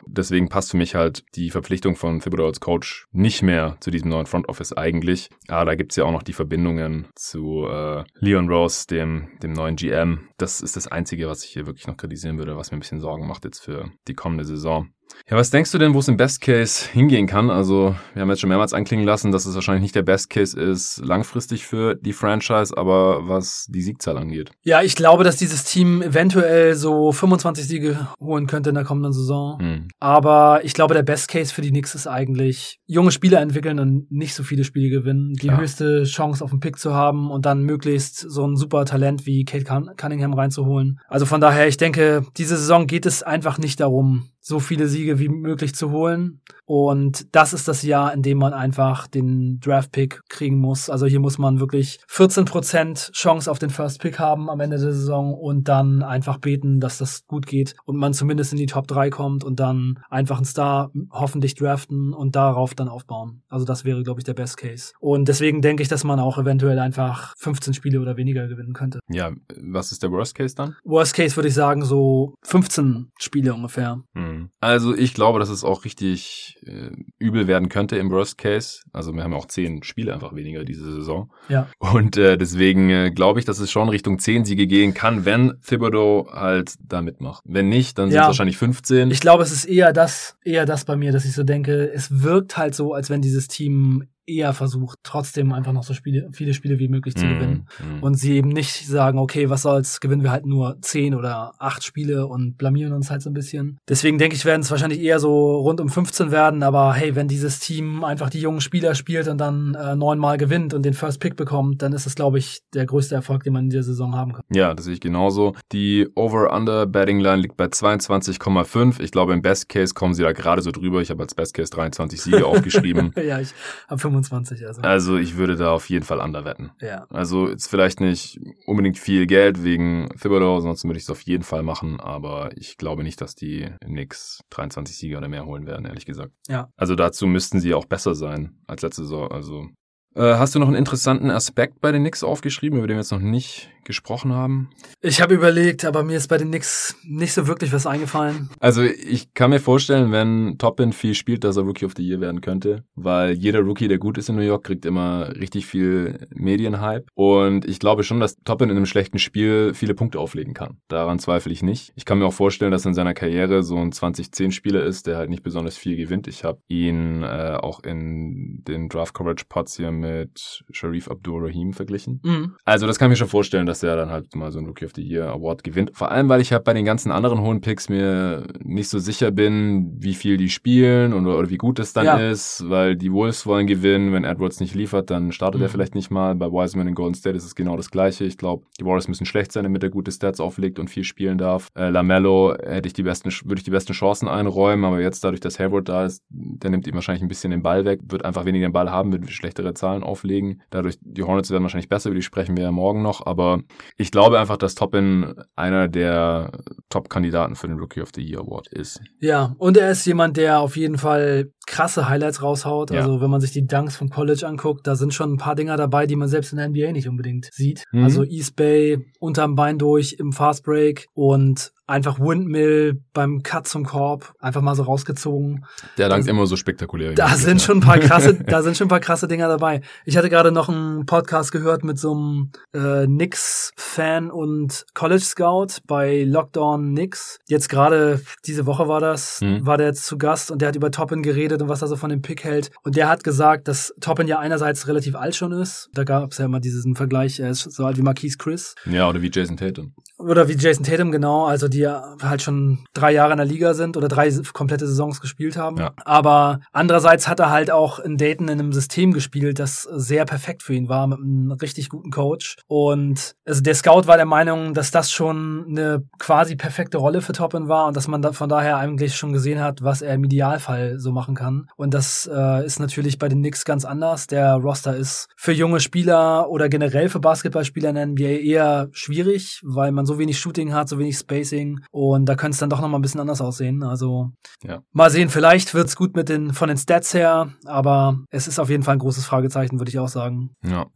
Deswegen passt für mich halt die Verpflichtung von Thibodeau als Coach nicht mehr zu diesem neuen Front Office eigentlich. Aber da gibt's ja auch noch die Verbindungen zu äh, Leon Rose, dem, dem neuen GM. Das ist das Einzige, was ich hier wirklich noch kritisieren würde, was mir ein bisschen Sorgen macht jetzt für die kommende Saison. Ja, was denkst du denn, wo es im Best Case hingehen kann? Also, wir haben jetzt schon mehrmals anklingen lassen, dass es wahrscheinlich nicht der Best Case ist langfristig für die Franchise, aber was die Siegzahl angeht. Ja, ich glaube, dass dieses Team eventuell so 25 Siege holen könnte in der kommenden Saison. Hm. Aber ich glaube, der Best Case für die Knicks ist eigentlich junge Spieler entwickeln und nicht so viele Spiele gewinnen, die Klar. höchste Chance auf den Pick zu haben und dann möglichst so ein super Talent wie Kate Cunningham reinzuholen. Also von daher, ich denke, diese Saison geht es einfach nicht darum, so viele Siege wie möglich zu holen. Und das ist das Jahr, in dem man einfach den Draft-Pick kriegen muss. Also hier muss man wirklich 14% Chance auf den First-Pick haben am Ende der Saison und dann einfach beten, dass das gut geht und man zumindest in die Top 3 kommt und dann einfach einen Star hoffentlich draften und darauf dann aufbauen. Also das wäre, glaube ich, der Best Case. Und deswegen denke ich, dass man auch eventuell einfach 15 Spiele oder weniger gewinnen könnte. Ja, was ist der Worst Case dann? Worst Case würde ich sagen so 15 Spiele ungefähr. Hm. Also ich glaube, dass es auch richtig äh, übel werden könnte im Worst Case. Also wir haben auch zehn Spiele einfach weniger diese Saison. Ja. Und äh, deswegen äh, glaube ich, dass es schon Richtung zehn Siege gehen kann, wenn Thibodeau halt da mitmacht. Wenn nicht, dann ja. sind es wahrscheinlich 15. Ich glaube, es ist eher das, eher das bei mir, dass ich so denke, es wirkt halt so, als wenn dieses Team eher versucht, trotzdem einfach noch so Spiele, viele Spiele wie möglich zu Mhm, gewinnen. mhm. Und sie eben nicht sagen, okay, was soll's, gewinnen wir halt nur zehn oder acht Spiele und blamieren uns halt so ein bisschen. Deswegen denke ich, werden es wahrscheinlich eher so rund um 15 werden, aber hey, wenn dieses Team einfach die jungen Spieler spielt und dann äh, neunmal gewinnt und den First Pick bekommt, dann ist es, glaube ich, der größte Erfolg, den man in der Saison haben kann. Ja, das sehe ich genauso. Die Over-Under-Betting-Line liegt bei 22,5. Ich glaube, im Best Case kommen sie da gerade so drüber. Ich habe als Best Case 23 Siege aufgeschrieben. ja, ich habe 25, also. Also ich würde da auf jeden Fall under wetten. ja. Also jetzt vielleicht nicht unbedingt viel Geld wegen Thibodeau, sonst würde ich es auf jeden Fall machen, aber ich glaube nicht, dass die Knicks 23 Siege oder mehr holen werden, ehrlich gesagt. Ja. Also dazu müssten sie auch besser sein als letzte Saison. Also äh, hast du noch einen interessanten Aspekt bei den Knicks aufgeschrieben, über den wir jetzt noch nicht gesprochen haben? Ich habe überlegt, aber mir ist bei den Knicks nicht so wirklich was eingefallen. Also ich kann mir vorstellen, wenn Toppin viel spielt, dass er Rookie of the Year werden könnte, weil jeder Rookie, der gut ist in New York, kriegt immer richtig viel Medienhype und ich glaube schon, dass Toppin in einem schlechten Spiel viele Punkte auflegen kann. Daran zweifle ich nicht. Ich kann mir auch vorstellen, dass in seiner Karriere so ein 20-10-Spieler ist, der halt nicht besonders viel gewinnt. Ich habe ihn äh, auch in den Draft Coverage Pots hier mit Sharif Abdur-Rahim verglichen. Mhm. Also das kann ich mir schon vorstellen, dass er dann halt mal so einen Rookie of the Year Award gewinnt. Vor allem, weil ich halt bei den ganzen anderen hohen Picks mir nicht so sicher bin, wie viel die spielen oder, oder wie gut es dann Ja. ist, weil die Wolves wollen gewinnen. Wenn Edwards nicht liefert, dann startet Mhm. er vielleicht nicht mal. Bei Wiseman in Golden State ist es genau das Gleiche. Ich glaube, die Warriors müssen schlecht sein, damit er gute Stats auflegt und viel spielen darf. Äh, Lamello hätte ich die besten, würde ich die besten Chancen einräumen, aber jetzt dadurch, dass Hayward da ist, der nimmt ihm wahrscheinlich ein bisschen den Ball weg, wird einfach weniger den Ball haben, wird schlechtere Zahlen auflegen. Dadurch, die Hornets werden wahrscheinlich besser, über die sprechen wir ja morgen noch, aber ich glaube einfach, dass Toppin einer der Top-Kandidaten für den Rookie of the Year Award ist. Ja, und er ist jemand, der auf jeden Fall krasse Highlights raushaut. Ja. Also wenn man sich die Dunks vom College anguckt, da sind schon ein paar Dinger dabei, die man selbst in der NBA nicht unbedingt sieht. Mhm. Also East Bay unterm Bein durch im Fast Break und einfach Windmill beim Cut zum Korb einfach mal so rausgezogen. Der dankt Also- immer so spektakulär. Da sind ja. schon ein paar krasse, da sind schon ein paar krasse Dinger dabei. Ich hatte gerade noch einen Podcast gehört mit so einem äh, Knicks-Fan und College Scout bei Lockdown Knicks. Jetzt gerade diese Woche war das, Mhm. war der jetzt zu Gast und der hat über Toppin geredet und was er so von dem Pick hält. Und der hat gesagt, dass Toppin ja einerseits relativ alt schon ist. Da gab es ja immer diesen Vergleich, er ist so alt wie Marquise Chris. Ja, oder wie Jason Tatum. Oder wie Jason Tatum, genau, also die halt schon drei Jahre in der Liga sind oder drei komplette Saisons gespielt haben. Ja. Aber andererseits hat er halt auch in Dayton in einem System gespielt, das sehr perfekt für ihn war, mit einem richtig guten Coach. Und also der Scout war der Meinung, dass das schon eine quasi perfekte Rolle für Toppin war und dass man da von daher eigentlich schon gesehen hat, was er im Idealfall so machen kann. Und das äh, ist natürlich bei den Knicks ganz anders. Der Roster ist für junge Spieler oder generell für Basketballspieler in der NBA eher schwierig, weil man so wenig Shooting hat, so wenig Spacing und da könnte es dann doch noch mal ein bisschen anders aussehen. Also Ja. mal sehen, vielleicht wird's gut mit den von den Stats her, aber es ist auf jeden Fall ein großes Fragezeichen, würde ich auch sagen. Ja.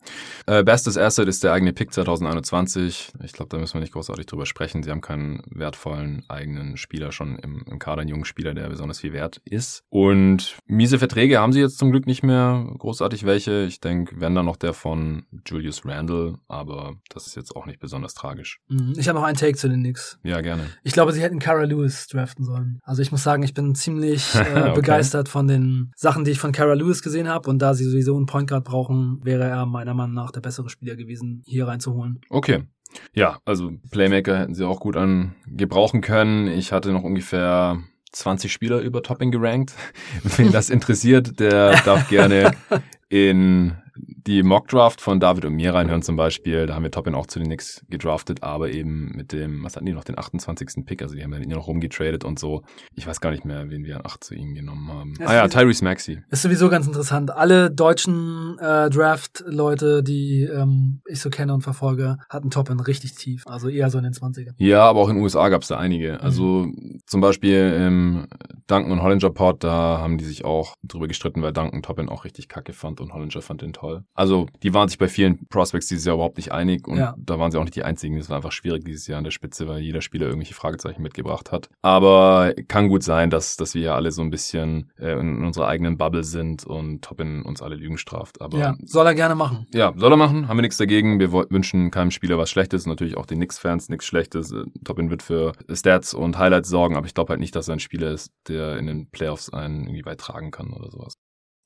Äh, bestes Asset ist der eigene Pick 2021. Ich glaube, da müssen wir nicht großartig drüber sprechen. Sie haben keinen wertvollen eigenen Spieler schon im, im Kader, einen jungen Spieler, der besonders viel wert ist. Und miese Verträge haben sie jetzt zum Glück nicht mehr großartig welche. Ich denke, wenn dann noch der von Julius Randle, aber das ist jetzt auch nicht besonders tragisch. Mhm. Ich habe noch einen Take zu den Knicks. Ja, gerne. Ich glaube, sie hätten Cara Lewis draften sollen. Also ich muss sagen, ich bin ziemlich äh, Okay. begeistert von den Sachen, die ich von Cara Lewis gesehen habe. Und da sie sowieso einen Point Guard brauchen, wäre er meiner Meinung nach der bessere Spieler gewesen, hier reinzuholen. Okay. Ja, also Playmaker hätten sie auch gut an gebrauchen können. Ich hatte noch ungefähr 20 Spieler über Topping gerankt. Wen das interessiert, der darf gerne in die Mock-Draft von David und mir reinhören zum Beispiel. Da haben wir Toppin auch zu den Knicks gedraftet, aber eben mit dem, was hatten die noch, den 28. Pick. Also die haben ja noch rumgetradet und so. Ich weiß gar nicht mehr, wen wir an 8 zu ihnen genommen haben. Ja, ah ja, es- Tyrese Maxey. Ist sowieso ganz interessant. Alle deutschen äh, Draft-Leute, die ähm, ich so kenne und verfolge, hatten Toppin richtig tief. Also eher so in den 20ern. Ja, aber auch in den USA gab es da einige. Also zum Beispiel im Duncan und Hollinger Pod, da haben die sich auch drüber gestritten, weil Duncan Toppin auch richtig kacke fand und Hollinger fand den toll. Also die waren sich bei vielen Prospects dieses Jahr überhaupt nicht einig und Ja. da waren sie auch nicht die einzigen. Es war einfach schwierig dieses Jahr an der Spitze, weil jeder Spieler irgendwelche Fragezeichen mitgebracht hat. Aber kann gut sein, dass, dass wir ja alle so ein bisschen äh, in unserer eigenen Bubble sind und Toppin uns alle Lügen straft. Aber Ja, soll er gerne machen. ja, soll er machen, haben wir nichts dagegen. Wir wünschen keinem Spieler was Schlechtes, natürlich auch den Knicks-Fans nichts Schlechtes. Äh, Toppin wird für Stats und Highlights sorgen, aber ich glaube halt nicht, dass er ein Spieler ist, der in den Playoffs einen irgendwie beitragen kann oder sowas.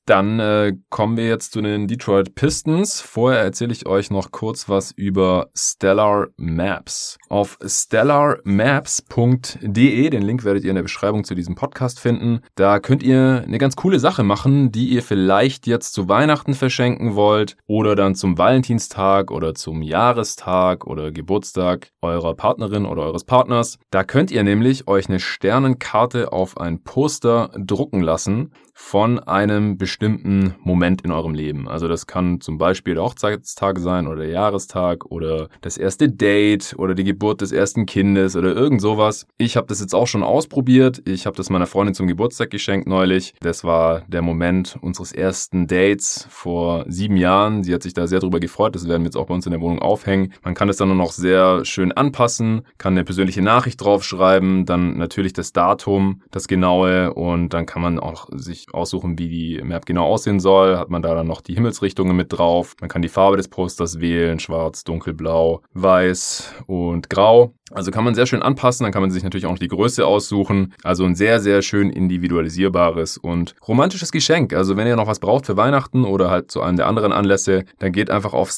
Dann äh, kommen wir jetzt zu den Detroit Pistons. Vorher erzähle ich euch noch kurz was über Stellar Maps. Auf stellarmaps.de, den Link werdet ihr in der Beschreibung zu diesem Podcast finden, da könnt ihr eine ganz coole Sache machen, die ihr vielleicht jetzt zu Weihnachten verschenken wollt oder dann zum Valentinstag oder zum Jahrestag oder Geburtstag eurer Partnerin oder eures Partners. Da könnt ihr nämlich euch eine Sternenkarte auf ein Poster drucken lassen von einem bestimmten Moment in eurem Leben. Also das kann zum Beispiel der Hochzeitstag sein oder der Jahrestag oder das erste Date oder die Geburt des ersten Kindes oder irgend sowas. Ich habe das jetzt auch schon ausprobiert. Ich habe das meiner Freundin zum Geburtstag geschenkt neulich. Das war der Moment unseres ersten Dates vor sieben Jahren. Sie hat sich da sehr drüber gefreut. Das werden wir jetzt auch bei uns in der Wohnung aufhängen. Man kann das dann noch sehr schön anpassen, kann eine persönliche Nachricht draufschreiben, dann natürlich das Datum, das genaue und dann kann man auch sich aussuchen, wie die Map genau aussehen soll. Hat man da dann noch die Himmelsrichtungen mit drauf. Man kann die Farbe des Posters wählen, schwarz, dunkelblau, weiß und grau. Also kann man sehr schön anpassen, dann kann man sich natürlich auch noch die Größe aussuchen. Also ein sehr, sehr schön individualisierbares und romantisches Geschenk. Also wenn ihr noch was braucht für Weihnachten oder halt zu einem der anderen Anlässe, dann geht einfach auf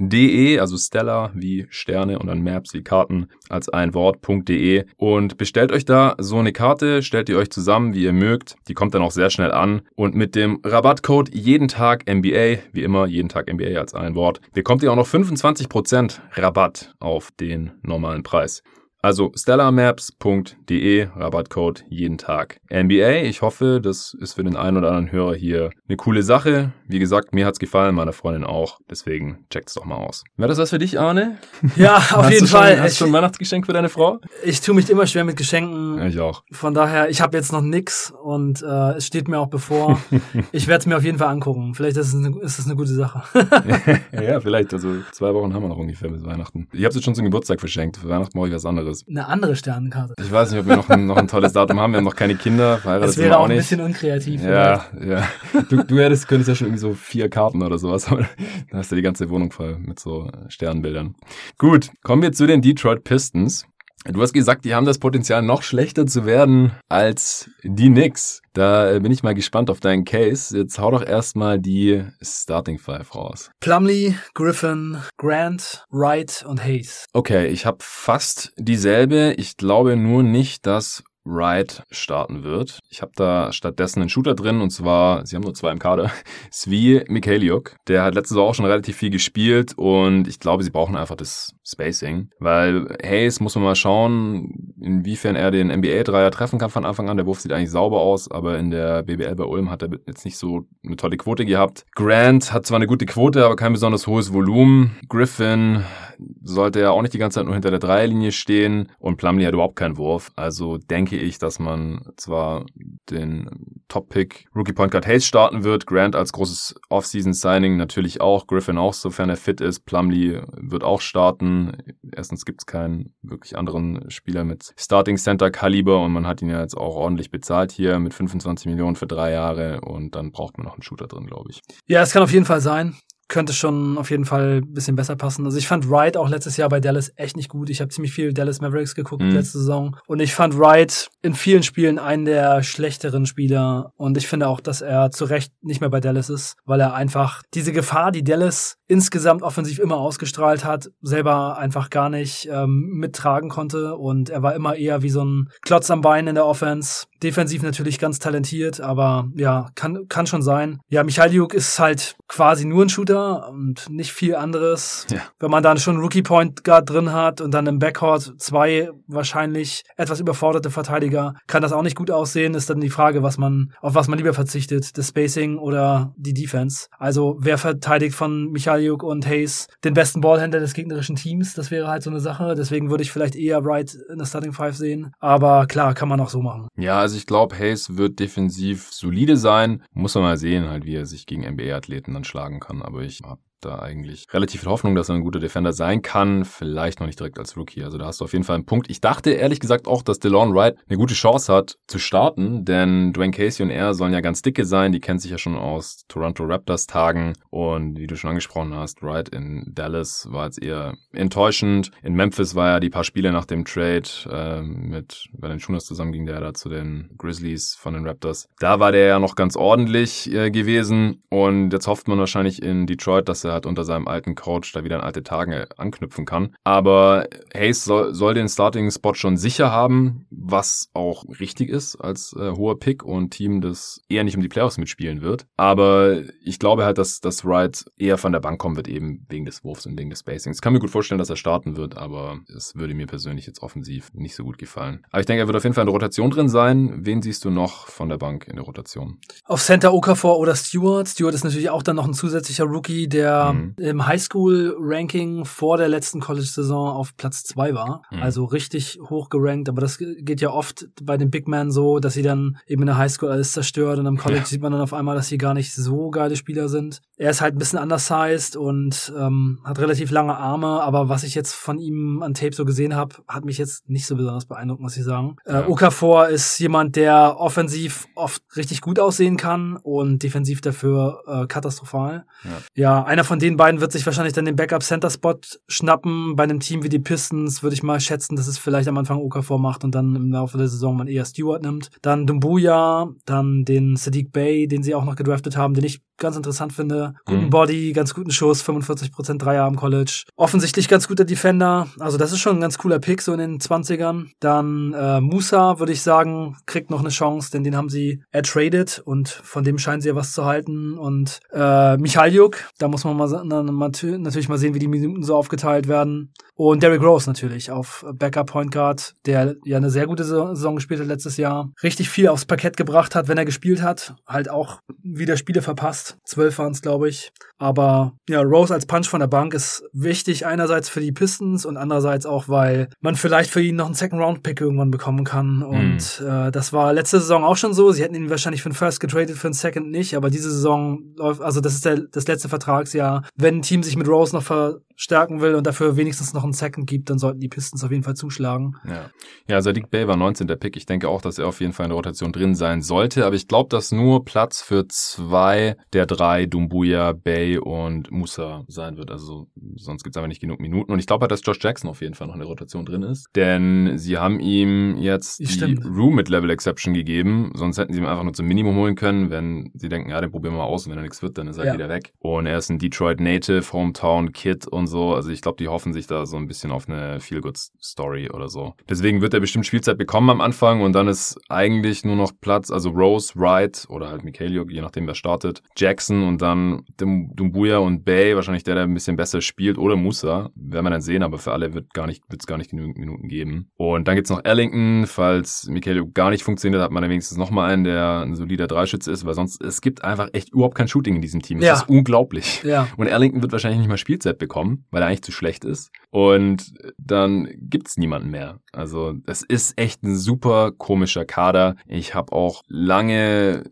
stellarmaps.de, also Stellar wie Sterne und dann Maps wie Karten als ein Wort.de und bestellt euch da so eine Karte, stellt die euch zusammen, wie ihr mögt. Die kommt dann auch sehr schnell an und mit dem Rabattcode jeden Tag MBA, wie immer jeden Tag MBA als ein Wort, bekommt ihr auch noch 25% Rabatt auf den normalen Preis. Also stellarmaps.de, Rabattcode jeden Tag. NBA, ich hoffe, das ist für den einen oder anderen Hörer hier eine coole Sache. Wie gesagt, mir hat's gefallen, meiner Freundin auch. Deswegen checkt's doch mal aus. Wäre das was für dich, Arne? Ja, auf jeden schon, Fall. Hast du schon ein Weihnachtsgeschenk für deine Frau? Ich tue mich immer schwer mit Geschenken. Ich auch. Von daher, ich habe jetzt noch nix und äh, es steht mir auch bevor. ich werde es mir auf jeden Fall angucken. Vielleicht ist es eine, ist es eine gute Sache. ja, vielleicht. Also zwei Wochen haben wir noch ungefähr bis Weihnachten. Ich habe es jetzt schon zum Geburtstag verschenkt. Für Weihnachten brauche ich was anderes. Eine andere Sternenkarte. Ich weiß nicht, ob wir noch ein, noch ein tolles Datum haben. Wir haben noch keine Kinder. Das wäre wir auch ein bisschen unkreativ. Ja, ja. Du, du hättest, könntest ja schon irgendwie so vier Karten oder sowas, aber dann hast du die ganze Wohnung voll mit so Sternbildern. Gut, kommen wir zu den Detroit Pistons. Du hast gesagt, die haben das Potenzial, noch schlechter zu werden als die Knicks. Da äh, bin ich mal gespannt auf deinen Case. Jetzt hau doch erstmal die Starting Five raus. Plumlee, Griffin, Grant, Wright und Hayes. Okay, ich habe fast dieselbe. Ich glaube nur nicht, dass Wright starten wird. Ich habe da stattdessen einen Shooter drin und zwar, sie haben nur zwei im Kader, Svi Mikhailiuk. Der hat letzte Saison auch schon relativ viel gespielt und ich glaube, sie brauchen einfach das Spacing, weil Hayes muss man mal schauen, inwiefern er den NBA-Dreier treffen kann von Anfang an. Der Wurf sieht eigentlich sauber aus, aber in der BBL bei Ulm hat er jetzt nicht so eine tolle Quote gehabt. Grant hat zwar eine gute Quote, aber kein besonders hohes Volumen. Griffin sollte ja auch nicht die ganze Zeit nur hinter der Dreierlinie stehen und Plumlee hat überhaupt keinen Wurf. Also denke ich, dass man zwar den Top-Pick Rookie Point Guard Hayes starten wird, Grant als großes Off-Season-Signing natürlich auch, Griffin auch, sofern er fit ist, Plumlee wird auch starten. Erstens gibt es keinen wirklich anderen Spieler mit Starting Center Kaliber und man hat ihn ja jetzt auch ordentlich bezahlt hier mit 25 Millionen für drei Jahre und dann braucht man noch einen Shooter drin, glaube ich. Ja, es kann auf jeden Fall sein. Könnte schon auf jeden Fall ein bisschen besser passen. Also ich fand Wright auch letztes Jahr bei Dallas echt nicht gut. Ich habe ziemlich viel Dallas Mavericks geguckt Mhm. letzte Saison. Und ich fand Wright in vielen Spielen einen der schlechteren Spieler. Und ich finde auch, dass er zu Recht nicht mehr bei Dallas ist, weil er einfach diese Gefahr, die Dallas insgesamt offensiv immer ausgestrahlt hat, selber einfach gar nicht ähm, mittragen konnte. Und er war immer eher wie so ein Klotz am Bein in der Offense. Defensiv natürlich ganz talentiert, aber ja, kann, kann schon sein. Ja, Michailiuk ist halt quasi nur ein Shooter und nicht viel anderes. Ja. Wenn man dann schon Rookie Point Guard drin hat und dann im Backcourt zwei wahrscheinlich etwas überforderte Verteidiger, kann das auch nicht gut aussehen. Ist dann die Frage, was man, auf was man lieber verzichtet, das Spacing oder die Defense. Also wer verteidigt von Michailiuk und Hayes den besten Ballhändler des gegnerischen Teams? Das wäre halt so eine Sache. Deswegen würde ich vielleicht eher Wright in der Starting Five sehen. Aber klar, kann man auch so machen. Ja, also ich glaube, Hayes wird defensiv solide sein. Muss man mal sehen, halt, wie er sich gegen NBA-Athleten dann schlagen kann. Aber ich habe da eigentlich relativ viel Hoffnung, dass er ein guter Defender sein kann. Vielleicht noch nicht direkt als Rookie. Also da hast du auf jeden Fall einen Punkt. Ich dachte ehrlich gesagt auch, dass DeLon Wright eine gute Chance hat zu starten, denn Dwayne Casey und er sollen ja ganz dicke sein. Die kennt sich ja schon aus Toronto Raptors Tagen. Und wie du schon angesprochen hast, Wright in Dallas war jetzt eher enttäuschend. In Memphis war ja die paar Spiele nach dem Trade äh, mit Valanciunas zusammen ging der da zu den Grizzlies von den Raptors. Da war der ja noch ganz ordentlich äh, gewesen und jetzt hofft man wahrscheinlich in Detroit, dass er halt unter seinem alten Coach da wieder an alte Tage anknüpfen kann. Aber Hayes soll, soll den Starting-Spot schon sicher haben, was auch richtig ist als äh, hoher Pick und Team, das eher nicht um die Playoffs mitspielen wird. Aber ich glaube halt, dass, dass Wright eher von der Bank kommen wird, eben wegen des Wurfs und wegen des Spacings. Ich kann mir gut vorstellen, dass er starten wird, aber es würde mir persönlich jetzt offensiv nicht so gut gefallen. Aber ich denke, er wird auf jeden Fall in der Rotation drin sein. Wen siehst du noch von der Bank in der Rotation? Auf Center Okafor oder Stewart. Stewart ist natürlich auch dann noch ein zusätzlicher Rookie, der mhm. im Highschool-Ranking vor der letzten College-Saison auf Platz zwei war. Mhm. Also richtig hoch gerankt. Aber das geht ja oft bei den Big Men so, dass sie dann eben in der Highschool alles zerstört und am College ja. sieht man dann auf einmal, dass sie gar nicht so geile Spieler sind. Er ist halt ein bisschen undersized und ähm, hat relativ lange Arme, aber was ich jetzt von ihm an Tape so gesehen habe, hat mich jetzt nicht so besonders beeindruckt, muss ich sagen. Äh, ja. Okafor ist jemand, der offensiv oft richtig gut aussehen kann und defensiv dafür äh, katastrophal. Ja. ja, einer von den beiden wird sich wahrscheinlich dann den Backup-Center-Spot schnappen. Bei einem Team wie die Pistons würde ich mal schätzen, dass es vielleicht am Anfang Okafor macht und dann im Laufe der Saison man eher Stewart nimmt. Dann Dumbuya, dann den Sadiq Bay, den sie auch noch gedraftet haben, den ich ganz interessant finde. Guten mhm. Body, ganz guten Schuss, 45% Dreier am College. Offensichtlich ganz guter Defender. Also das ist schon ein ganz cooler Pick so in den 20ern. Dann äh, Musa, würde ich sagen, kriegt noch eine Chance, denn den haben sie ertradet und von dem scheinen sie ja was zu halten. Und äh, Michaljuk, da muss man mal, na, natürlich mal sehen, wie die Minuten so aufgeteilt werden. Und Derrick Rose natürlich auf Backup Point Guard, der ja eine sehr gute Saison gespielt hat letztes Jahr. Richtig viel aufs Parkett gebracht hat, wenn er gespielt hat. Halt auch wieder Spiele verpasst. Zwölf waren es, glaube ich. Aber ja, Rose als Punch von der Bank ist wichtig, einerseits für die Pistons und andererseits auch, weil man vielleicht für ihn noch einen Second-Round-Pick irgendwann bekommen kann. Und mhm. äh, das war letzte Saison auch schon so. Sie hätten ihn wahrscheinlich für einen First getradet, für einen Second nicht, aber diese Saison läuft, also das ist der, das letzte Vertragsjahr. Wenn ein Team sich mit Rose noch verstärken will und dafür wenigstens noch einen Second gibt, dann sollten die Pistons auf jeden Fall zuschlagen. Ja, ja Sadiq Bay war 19. Pick. Ich denke auch, dass er auf jeden Fall in der Rotation drin sein sollte. Aber ich glaube, dass nur Platz für zwei der drei, Dumbuya, Bay und Musa sein wird. Also sonst gibt es einfach nicht genug Minuten. Und ich glaube halt, dass Josh Jackson auf jeden Fall noch in der Rotation drin ist. Denn sie haben ihm jetzt die Stimmt. Room mit Level Exception gegeben. Sonst hätten sie ihm einfach nur zum Minimum holen können, wenn sie denken, ja, den probieren wir mal aus und wenn er nichts wird, dann ist er ja. wieder weg. Und er ist ein Detroit Native, Hometown Kid und so. Also ich glaube, die hoffen sich da so ein bisschen auf eine Feel-Good-Story oder so. Deswegen wird er bestimmt Spielzeit bekommen am Anfang und dann ist eigentlich nur noch Platz, also Rose, Wright oder halt Mikhailiuk, je nachdem wer startet, Jackson und dann Dumbuya und Bay, wahrscheinlich der, der ein bisschen besser spielt oder Musa, werden wir dann sehen, aber für alle wird gar nicht, wird es gar nicht genügend Minuten geben. Und dann gibt's noch Ellington, falls Mikhailiuk gar nicht funktioniert, hat man dann wenigstens nochmal einen, der ein solider Dreischütze ist, weil sonst, es gibt einfach echt überhaupt kein Shooting in diesem Team. Das ja. ist unglaublich. Ja. Und Ellington wird wahrscheinlich nicht mal Spielzeit bekommen, weil er eigentlich zu schlecht ist. Und dann gibt's niemanden mehr. Also es ist echt ein super komischer Kader. Ich habe auch lange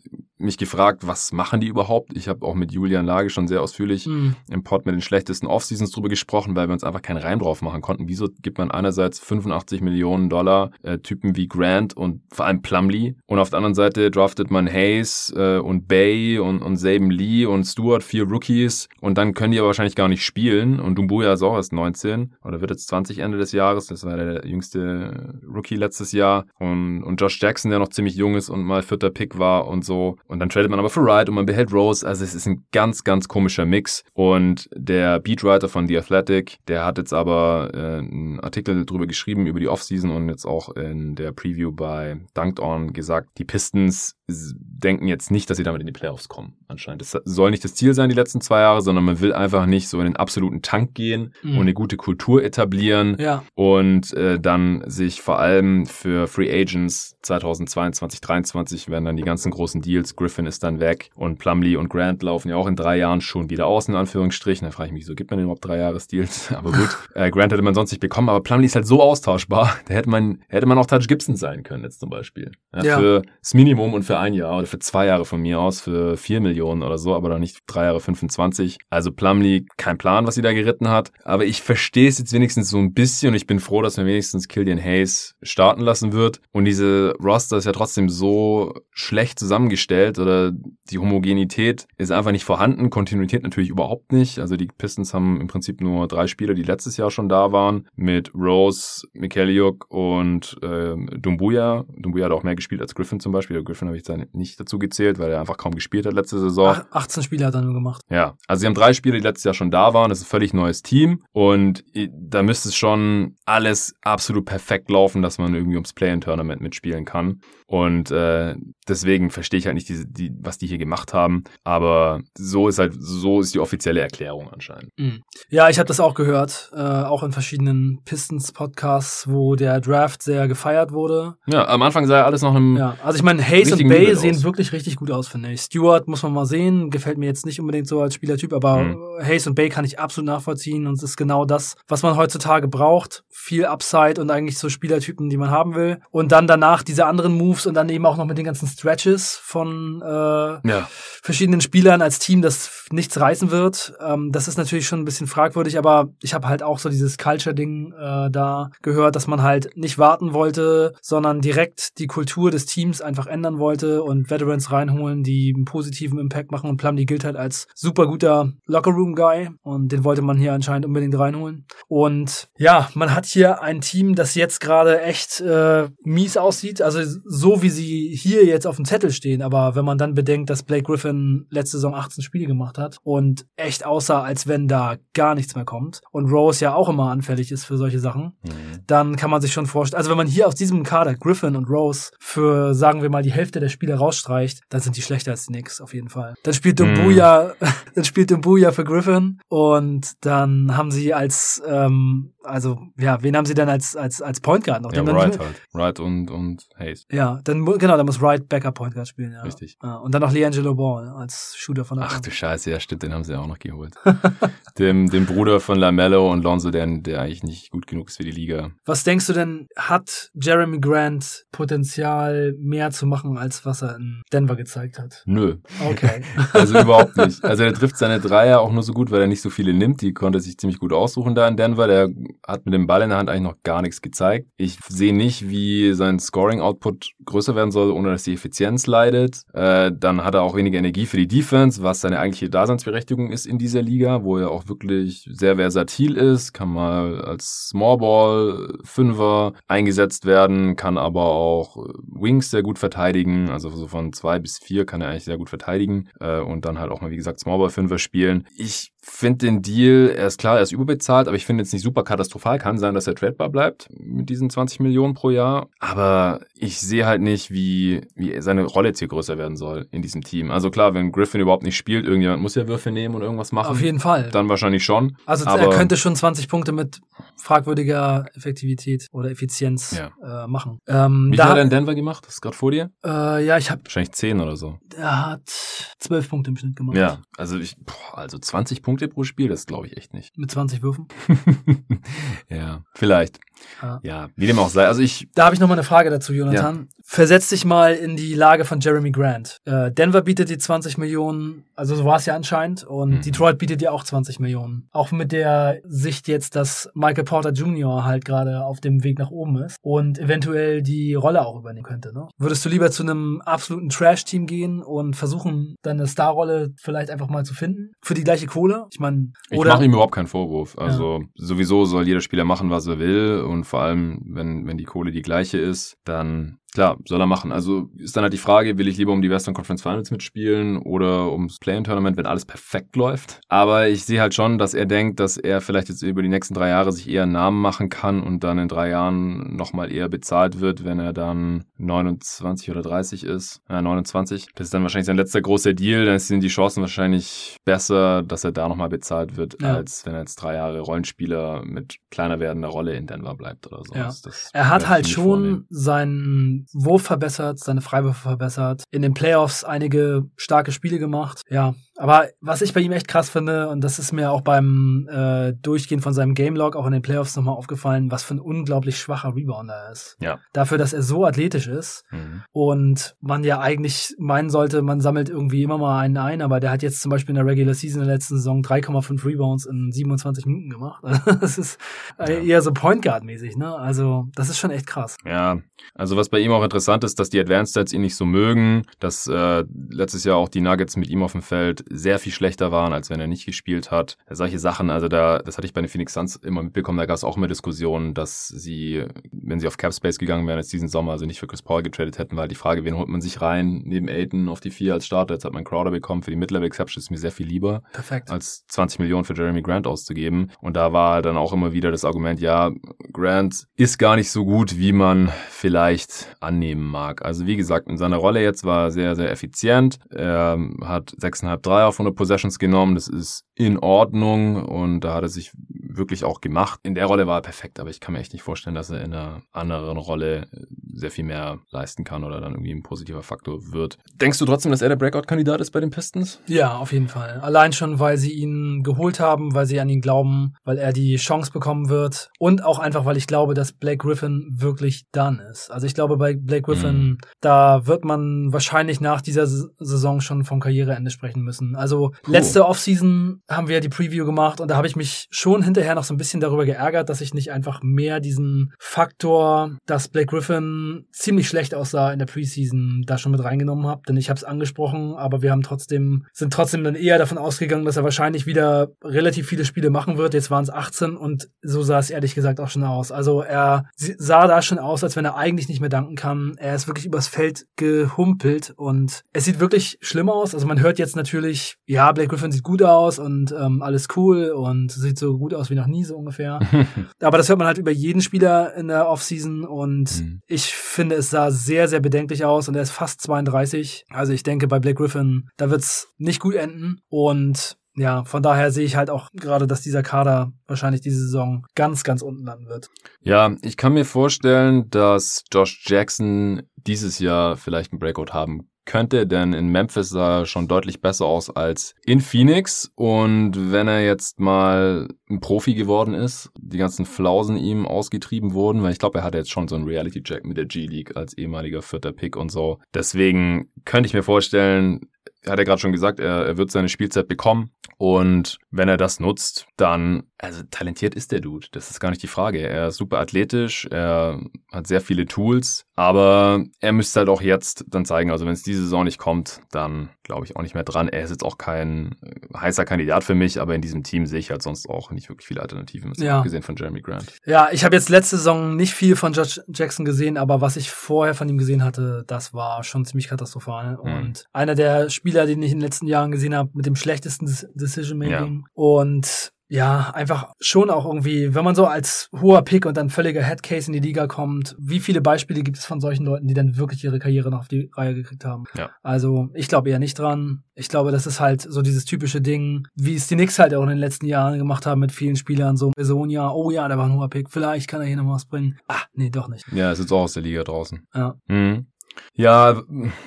mich gefragt, was machen die überhaupt? Ich habe auch mit Julian Lage schon sehr ausführlich mhm. im Pod mit den schlechtesten Offseasons drüber gesprochen, weil wir uns einfach keinen Reim drauf machen konnten. Wieso gibt man einerseits 85 Millionen Dollar äh, Typen wie Grant und vor allem Plumlee und auf der anderen Seite draftet man Hayes äh, und Bay und, und Saban Lee und Stewart, vier Rookies und dann können die aber wahrscheinlich gar nicht spielen und Dumbuya ist auch erst 19 oder wird jetzt 20 Ende des Jahres, das war der jüngste Rookie letztes Jahr und, und Josh Jackson, der noch ziemlich jung ist und mal vierter Pick war und so und dann tradet man aber für Wright und man behält Rose. Also es ist ein ganz, ganz komischer Mix. Und der Beatwriter von The Athletic, der hat jetzt aber äh, einen Artikel drüber geschrieben, über die Offseason und jetzt auch in der Preview bei Dunked On gesagt, die Pistons denken jetzt nicht, dass sie damit in die Playoffs kommen, anscheinend. Das soll nicht das Ziel sein, die letzten zwei Jahre, sondern man will einfach nicht so in den absoluten Tank gehen mhm. und eine gute Kultur etablieren ja. und äh, dann sich vor allem für Free Agents 2022, 2023 werden dann die ganzen großen Deals, Griffin ist dann weg und Plumlee und Grant laufen ja auch in drei Jahren schon wieder aus, in Anführungsstrichen. Da frage ich mich, so gibt man denn überhaupt drei Jahres-Deals? Aber gut, äh, Grant hätte man sonst nicht bekommen, aber Plumlee ist halt so austauschbar, da hätte man, hätte man auch Touch Gibson sein können jetzt zum Beispiel. Ja, ja. Für das Minimum und für ein Jahr oder für zwei Jahre von mir aus für vier Millionen oder so, aber dann nicht drei Jahre 25. Also Plumlee, kein Plan, was sie da geritten hat. Aber ich verstehe es jetzt wenigstens so ein bisschen und ich bin froh, dass man wenigstens Killian Hayes starten lassen wird. Und diese Roster ist ja trotzdem so schlecht zusammengestellt oder die Homogenität ist einfach nicht vorhanden. Kontinuität natürlich überhaupt nicht. Also die Pistons haben im Prinzip nur drei Spieler, die letztes Jahr schon da waren, mit Rose, Mikeliuk und äh, Dumbuya. Dumbuya hat auch mehr gespielt als Griffin zum Beispiel. Griffin habe ich da nicht dazu gezählt, weil er einfach kaum gespielt hat letzte Saison. Ach, 18 Spiele hat er nur gemacht. Ja, also sie haben drei Spieler, die letztes Jahr schon da waren. Das ist ein völlig neues Team und da müsste es schon alles absolut perfekt laufen, dass man irgendwie ums Play-in-Tournament mitspielen kann. Und äh, deswegen verstehe ich halt nicht, diese, die, was die hier gemacht haben. Aber so ist halt, so ist die offizielle Erklärung anscheinend. Mhm. Ja, ich habe das auch gehört, äh, auch in verschiedenen Pistons-Podcasts, wo der Draft sehr gefeiert wurde. Ja, am Anfang sah ja alles noch im. Ja, also ich meine, Hayes und Bay sehen aus. wirklich richtig gut aus, finde ich. Stewart muss man mal sehen, gefällt mir jetzt nicht unbedingt so als Spielertyp, aber mhm. Hayes und Bay kann ich absolut nachvollziehen und es ist genau das, was man heutzutage braucht. Viel Upside und eigentlich so Spielertypen, die man haben will. Und dann danach diese anderen Moves und dann eben auch noch mit den ganzen Stretches von äh, ja. verschiedenen Spielern als Team, das nichts reißen wird. Ähm, das ist natürlich schon ein bisschen fragwürdig, aber ich habe halt auch so dieses Culture-Ding äh, da gehört, dass man halt nicht warten wollte, sondern direkt die Kultur des Teams einfach ändern wollte und Veterans reinholen, die einen positiven Impact machen. Und Plum, die gilt halt als super guter Locker-Room-Guy und den wollte man hier anscheinend unbedingt reinholen. Und ja, man hat hier ein Team, das jetzt gerade echt äh, mies aussieht. Also so wie sie hier jetzt auf dem Zettel stehen, aber wenn man dann bedenkt, dass Blake Griffin letzte Saison 18 Spiele gemacht hat und echt aussah, als wenn da gar nichts mehr kommt und Rose ja auch immer anfällig ist für solche Sachen, mhm. dann kann man sich schon vorstellen, also wenn man hier aus diesem Kader Griffin und Rose für, sagen wir mal, die Hälfte der Spiele rausstreicht, dann sind die schlechter als die Knicks, auf jeden Fall. Dann spielt Dumbuya, mhm. dann spielt Dumbuya für Griffin und dann haben sie als ähm, also ja, wen haben sie denn als als als Point Guard noch? Ja, Wright halt. Wright und und Hayes. Ja, dann genau, dann muss Wright Backup Point Guard spielen, ja. Richtig. Ja, und dann noch LiAngelo Ball als Shooter von der Ach du Scheiße, ja stimmt, den haben sie auch noch geholt. dem dem Bruder von Lamello und Lonzo, der der eigentlich nicht gut genug ist für die Liga. Was denkst du denn, hat Jeremy Grant Potenzial mehr zu machen, als was er in Denver gezeigt hat? Nö. Okay. also überhaupt nicht. Also er trifft seine Dreier auch nur so gut, weil er nicht so viele nimmt. Die konnte sich ziemlich gut aussuchen da in Denver. Der hat mit dem Ball in der Hand eigentlich noch gar nichts gezeigt. Ich sehe nicht, wie sein Scoring-Output größer werden soll, ohne dass die Effizienz leidet. Äh, dann hat er auch weniger Energie für die Defense, was seine eigentliche Daseinsberechtigung ist in dieser Liga, wo er auch wirklich sehr versatil ist, kann mal als Smallball Fünfer eingesetzt werden, kann aber auch Wings sehr gut verteidigen, also so von zwei bis vier kann er eigentlich sehr gut verteidigen äh, und dann halt auch mal, wie gesagt, Smallball Fünfer spielen. Ich finde den Deal, er ist klar, er ist überbezahlt, aber ich finde jetzt nicht super katastrophal. Kann sein, dass er tradebar bleibt mit diesen 20 Millionen pro Jahr. Aber ich sehe halt nicht, wie, wie seine Rolle jetzt hier größer werden soll in diesem Team. Also klar, wenn Griffin überhaupt nicht spielt, irgendjemand muss ja Würfe nehmen und irgendwas machen. Auf jeden Fall. Dann wahrscheinlich schon. Also er könnte schon 20 Punkte mit fragwürdiger Effektivität oder Effizienz ja. äh, machen. Ähm, wie viel hat er in Denver gemacht? Das ist gerade vor dir? Äh, ja, ich habe Wahrscheinlich 10 oder so. Er hat 12 Punkte im Schnitt gemacht. Ja, also ich, boah, also 20 Punkte pro Spiel, das glaube ich echt nicht. Mit 20 Würfen? ja, vielleicht. Ja. ja, wie dem auch sei. Also ich. Da habe ich noch mal eine Frage dazu, Jonathan. Ja. Versetz dich mal in die Lage von Jeremy Grant. Äh, Denver bietet dir 20 Millionen, also so war es ja anscheinend, und mhm. Detroit bietet dir auch 20 Millionen. Auch mit der Sicht jetzt, dass Michael Porter Jr. halt gerade auf dem Weg nach oben ist und eventuell die Rolle auch übernehmen könnte. Ne? Würdest du lieber zu einem absoluten Trash-Team gehen und versuchen, deine Starrolle vielleicht einfach mal zu finden für die gleiche Kohle? Ich meine, ich mache ihm überhaupt keinen Vorwurf. Also ja. sowieso soll jeder Spieler machen, was er will und vor allem, wenn, wenn die Kohle die gleiche ist, dann Klar, soll er machen. Also ist dann halt die Frage, will ich lieber um die Western Conference Finals mitspielen oder ums Play-In-Tournament, wenn alles perfekt läuft. Aber ich sehe halt schon, dass er denkt, dass er vielleicht jetzt über die nächsten drei Jahre sich eher einen Namen machen kann und dann in drei Jahren nochmal eher bezahlt wird, wenn er dann 29 oder 30 ist. Ja, 29. Das ist dann wahrscheinlich sein letzter großer Deal. Dann sind die Chancen wahrscheinlich besser, dass er da nochmal bezahlt wird, ja. als wenn er jetzt drei Jahre Rollenspieler mit kleiner werdender Rolle in Denver bleibt oder so. Ja. er hat halt schon seinen Wurf verbessert, seine Freiwürfe verbessert, in den Playoffs einige starke Spiele gemacht. Ja, Aber was ich bei ihm echt krass finde, und das ist mir auch beim äh, Durchgehen von seinem Gamelog auch in den Playoffs nochmal aufgefallen, was für ein unglaublich schwacher Rebounder er ist. Ja. Dafür, dass er so athletisch ist Mhm. und man ja eigentlich meinen sollte, man sammelt irgendwie immer mal einen ein, aber der hat jetzt zum Beispiel in der Regular Season in der letzten Saison 3,5 Rebounds in 27 Minuten gemacht. das ist äh, Ja. eher so Point Guard mäßig, ne? Also das ist schon echt krass. Ja, also was bei ihm auch interessant ist, dass die Advanced Stats ihn nicht so mögen, dass äh, letztes Jahr auch die Nuggets mit ihm auf dem Feld sehr viel schlechter waren, als wenn er nicht gespielt hat. Solche Sachen, also da, das hatte ich bei den Phoenix Suns immer mitbekommen, da gab es auch immer Diskussionen, dass sie, wenn sie auf Cap Space gegangen wären jetzt diesen Sommer, also nicht für Chris Paul getradet hätten, weil die Frage, wen holt man sich rein neben Aiton auf die vier als Starter, jetzt hat man Crowder bekommen, für die Mid-Level Exception ist mir sehr viel lieber Perfekt. als 20 Millionen für Jeremy Grant auszugeben. Und da war dann auch immer wieder das Argument, ja, Grant ist gar nicht so gut, wie man vielleicht annehmen mag. Also wie gesagt, in seiner Rolle jetzt war er sehr, sehr effizient. Er hat 6,5 Dreier auf 100 Possessions genommen. Das ist in Ordnung und da hat er sich wirklich auch gemacht. In der Rolle war er perfekt, aber ich kann mir echt nicht vorstellen, dass er in einer anderen Rolle sehr viel mehr leisten kann oder dann irgendwie ein positiver Faktor wird. Denkst du trotzdem, dass er der Breakout-Kandidat ist bei den Pistons? Ja, auf jeden Fall. Allein schon, weil sie ihn geholt haben, weil sie an ihn glauben, weil er die Chance bekommen wird und auch einfach, weil ich glaube, dass Blake Griffin wirklich done ist. Also ich glaube, bei Blake Griffin, Mhm. da wird man wahrscheinlich nach dieser Saison schon vom Karriereende sprechen müssen. Also letzte Offseason haben wir die Preview gemacht und da habe ich mich schon hinterher noch so ein bisschen darüber geärgert, dass ich nicht einfach mehr diesen Faktor, dass Blake Griffin ziemlich schlecht aussah in der Preseason, da schon mit reingenommen habe, denn ich habe es angesprochen, aber wir haben trotzdem sind trotzdem dann eher davon ausgegangen, dass er wahrscheinlich wieder relativ viele Spiele machen wird. Jetzt waren es 18 und so sah es ehrlich gesagt auch schon aus. Also er sah da schon aus, als wenn er eigentlich nicht mehr danken kann. Er ist wirklich übers Feld gehumpelt und es sieht wirklich schlimm aus. Also man hört jetzt natürlich, ja, Blake Griffin sieht gut aus und ähm, alles cool und sieht so gut aus wie noch nie so ungefähr. Aber das hört man halt über jeden Spieler in der Offseason und Mhm. ich finde, es sah sehr, sehr bedenklich aus und er ist fast 32. Also ich denke, bei Blake Griffin, da wird's nicht gut enden und ja, von daher sehe ich halt auch gerade, dass dieser Kader wahrscheinlich diese Saison ganz, ganz unten landen wird. Ja, ich kann mir vorstellen, dass Josh Jackson dieses Jahr vielleicht einen Breakout haben könnte, denn in Memphis sah er schon deutlich besser aus als in Phoenix. Und wenn er jetzt mal ein Profi geworden ist, die ganzen Flausen ihm ausgetrieben wurden, weil ich glaube, er hatte jetzt schon so einen Reality-Check mit der G-League als ehemaliger vierter Pick und so. Deswegen könnte ich mir vorstellen, hat er gerade schon gesagt, er, er wird seine Spielzeit bekommen. Und wenn er das nutzt, dann, also talentiert ist der Dude. Das ist gar nicht die Frage. Er ist super athletisch, er hat sehr viele Tools, aber er müsste halt auch jetzt dann zeigen, also wenn es diese Saison nicht kommt, dann glaube ich auch nicht mehr dran. Er ist jetzt auch kein äh, heißer Kandidat für mich, aber in diesem Team sehe ich halt sonst auch nicht wirklich viele Alternativen, Ja. abgesehen von Jeremy Grant. Ja, ich habe jetzt letzte Saison nicht viel von Josh Jackson gesehen, aber was ich vorher von ihm gesehen hatte, das war schon ziemlich katastrophal. Mhm. Und einer der Spieler, den ich in den letzten Jahren gesehen habe, mit dem schlechtesten Des- Decision Making. Und ja, einfach schon auch irgendwie, wenn man so als hoher Pick und dann völliger Headcase in die Liga kommt, wie viele Beispiele gibt es von solchen Leuten, die dann wirklich ihre Karriere noch auf die Reihe gekriegt haben? Ja. Also ich glaube eher nicht dran. Ich glaube, das ist halt so dieses typische Ding, wie es die Knicks halt auch in den letzten Jahren gemacht haben mit vielen Spielern, so Besonia, oh ja, der war ein hoher Pick, vielleicht kann er hier noch was bringen. Ah, nee, doch nicht. Ja, ist jetzt auch aus der Liga draußen. Ja. Mhm. Ja,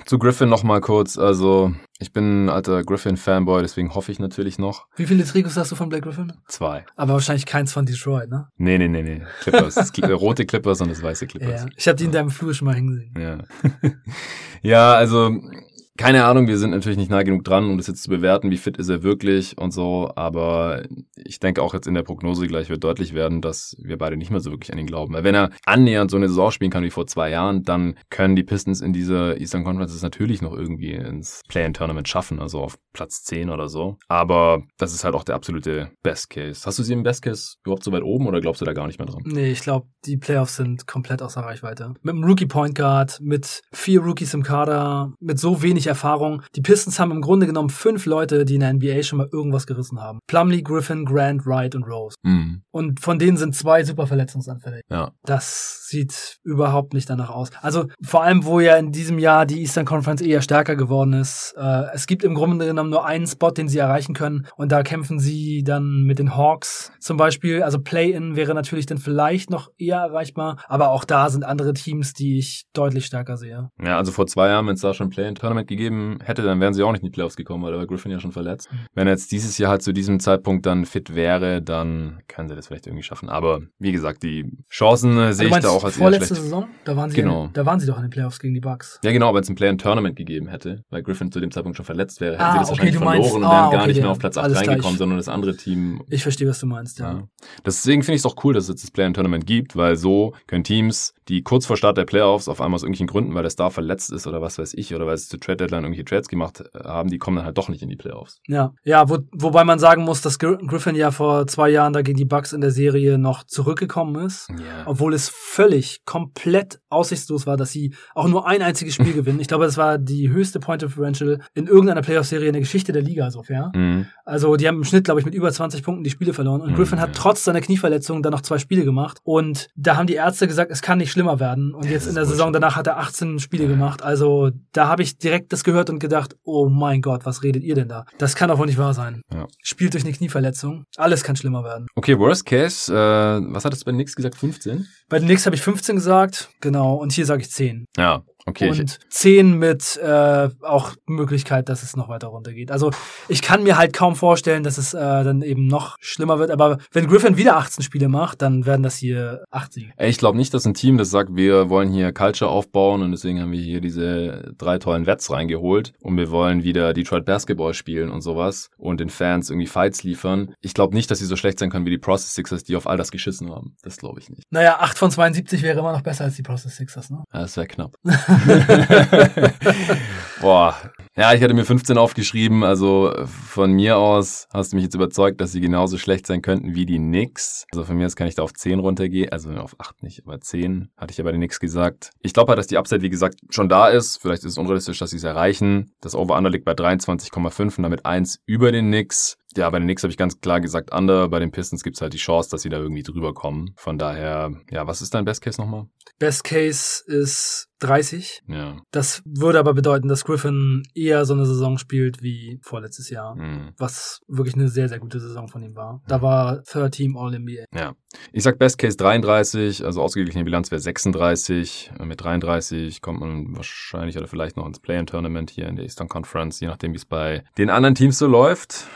zu Griffin noch mal kurz. Also, ich bin ein alter Griffin-Fanboy, deswegen hoffe ich natürlich noch Wie viele Trikots hast du von Black Griffin? zwei. Aber wahrscheinlich keins von Detroit, ne? Nee, nee, nee, nee. Clippers. Rote Clippers und das weiße Clippers. Ja. Ich habe die in deinem Flur schon mal hingesehen. Ja. ja, also keine Ahnung, wir sind natürlich nicht nah genug dran, um das jetzt zu bewerten, wie fit ist er wirklich und so, aber ich denke auch jetzt in der Prognose gleich wird deutlich werden, dass wir beide nicht mehr so wirklich an ihn glauben. Weil wenn er annähernd so eine Saison spielen kann wie vor zwei Jahren, dann können die Pistons in dieser Eastern Conference natürlich noch irgendwie ins Play-in-Tournament schaffen, also auf Platz 10 oder so. Aber das ist halt auch der absolute Best Case. Hast du sie im Best Case überhaupt so weit oben oder glaubst du da gar nicht mehr dran? Nee, ich glaube, die Playoffs sind komplett außer Reichweite. Mit einem Rookie Point Guard, mit vier Rookies im Kader, mit so wenig Erfahrung. Die Pistons haben im Grunde genommen fünf Leute, die in der NBA schon mal irgendwas gerissen haben. Plumlee, Griffin, Grant, Wright und Rose. Mhm. Und von denen sind zwei super verletzungsanfällig. Ja. Das sieht überhaupt nicht danach aus. Also vor allem, wo ja in diesem Jahr die Eastern Conference eher stärker geworden ist. Äh, es gibt im Grunde genommen nur einen Spot, den sie erreichen können. Und da kämpfen sie dann mit den Hawks zum Beispiel. Also Play-In wäre natürlich dann vielleicht noch eher erreichbar. Aber auch da sind andere Teams, die ich deutlich stärker sehe. Ja, also vor zwei Jahren, wenn es da schon Play-in-Tournament gegeben hätte, dann wären sie auch nicht in die Playoffs gekommen, weil da war Griffin ja schon verletzt. Wenn er jetzt dieses Jahr halt zu diesem Zeitpunkt dann fit wäre, dann können sie das vielleicht irgendwie schaffen. Aber wie gesagt, die Chancen äh, sehe ich da auch als vorletzte eher schlecht. Saison, da waren sie Genau. in, da waren sie doch in den Playoffs gegen die Bucks. Ja, genau, wenn es ein Play-in-Tournament gegeben hätte, weil Griffin zu dem Zeitpunkt schon verletzt wäre, hätten Ah, sie das okay, wahrscheinlich verloren meinst- und ah, wären gar okay, nicht mehr auf Platz 8 alles reingekommen, gleich. sondern das andere Team Ich verstehe, was du meinst, ja. Ja. Deswegen finde ich es auch cool, dass es jetzt das Play-in-Tournament gibt, weil so können Teams, die kurz vor Start der Playoffs auf einmal aus irgendwelchen Gründen, weil der Star verletzt ist oder was weiß ich, oder weil sie zu Trade-Deadline irgendwelche Trades gemacht äh, haben, die kommen dann halt doch nicht in die Playoffs. Ja, ja wo, wobei man sagen muss, dass Gr Griffin ja vor zwei Jahren da gegen die Bucks in der Serie noch zurückgekommen ist. Ja. Obwohl es völlig komplett aussichtslos war, dass sie auch nur ein einziges Spiel gewinnen. Ich glaube, das war die höchste Point Differential in irgendeiner Playoff-Serie in der Geschichte der Liga, so fair. Mhm. Also die haben im Schnitt, glaube ich, mit über 20 Punkten die Spiele verloren. Und Mhm. Griffin hat trotz seiner Knieverletzung dann noch zwei Spiele gemacht. Und da haben die Ärzte gesagt, es kann nicht schlimmer werden. Und jetzt in der Saison danach hat er 18 Spiele gemacht. Also da habe ich direkt das gehört und gedacht, oh mein Gott, was redet ihr denn da? Das kann doch wohl nicht wahr sein. Ja. Spielt durch eine Knieverletzung. Alles kann schlimmer werden. Okay, Worst Case, äh, was hat es bei Nix gesagt? 15? Bei den Knicks habe ich 15 gesagt, genau. Und hier sage ich 10. Ja, okay. Und 10 mit äh, auch Möglichkeit, dass es noch weiter runtergeht. Also ich kann mir halt kaum vorstellen, dass es äh, dann eben noch schlimmer wird. Aber wenn Griffin wieder 18 Spiele macht, dann werden das hier 8 Siege. Ey, ich glaube nicht, dass ein Team, das sagt, wir wollen hier Culture aufbauen und deswegen haben wir hier diese drei tollen Wets reingeholt und wir wollen wieder Detroit Basketball spielen und sowas und den Fans irgendwie Fights liefern. Ich glaube nicht, dass sie so schlecht sein können wie die Process Sixers, die auf all das geschissen haben. Das glaube ich nicht. Naja, 8 von 72 wäre immer noch besser als die Process Sixers, ne? Ja, das wäre knapp. Boah. Ja, ich hatte mir 15 aufgeschrieben, also von mir aus hast du mich jetzt überzeugt, dass sie genauso schlecht sein könnten wie die Knicks. Also von mir aus kann ich da auf 10 runtergehen, also auf 8 nicht, aber 10 hatte ich ja bei den Knicks gesagt. Ich glaube halt, dass die Upside, wie gesagt, schon da ist. Vielleicht ist es unrealistisch, dass sie es erreichen. Das Over-Under liegt bei 23,5 und damit 1 über den Knicks. Ja, bei den Knicks habe ich ganz klar gesagt Under. Bei den Pistons gibt's halt die Chance, dass sie da irgendwie drüber kommen. Von daher, ja, was ist dein Best Case nochmal? Best Case ist 30. Ja. Das würde aber bedeuten, dass Griffin eher so eine Saison spielt wie vorletztes Jahr. Hm. Was wirklich eine sehr, sehr gute Saison von ihm war. Da war Third Team All-NBA. Ja. Ich sag Best Case 33, also ausgeglichene Bilanz wäre 36. Mit 33 kommt man wahrscheinlich oder vielleicht noch ins Play-In-Tournament hier in der Eastern Conference, je nachdem, wie es bei den anderen Teams so läuft.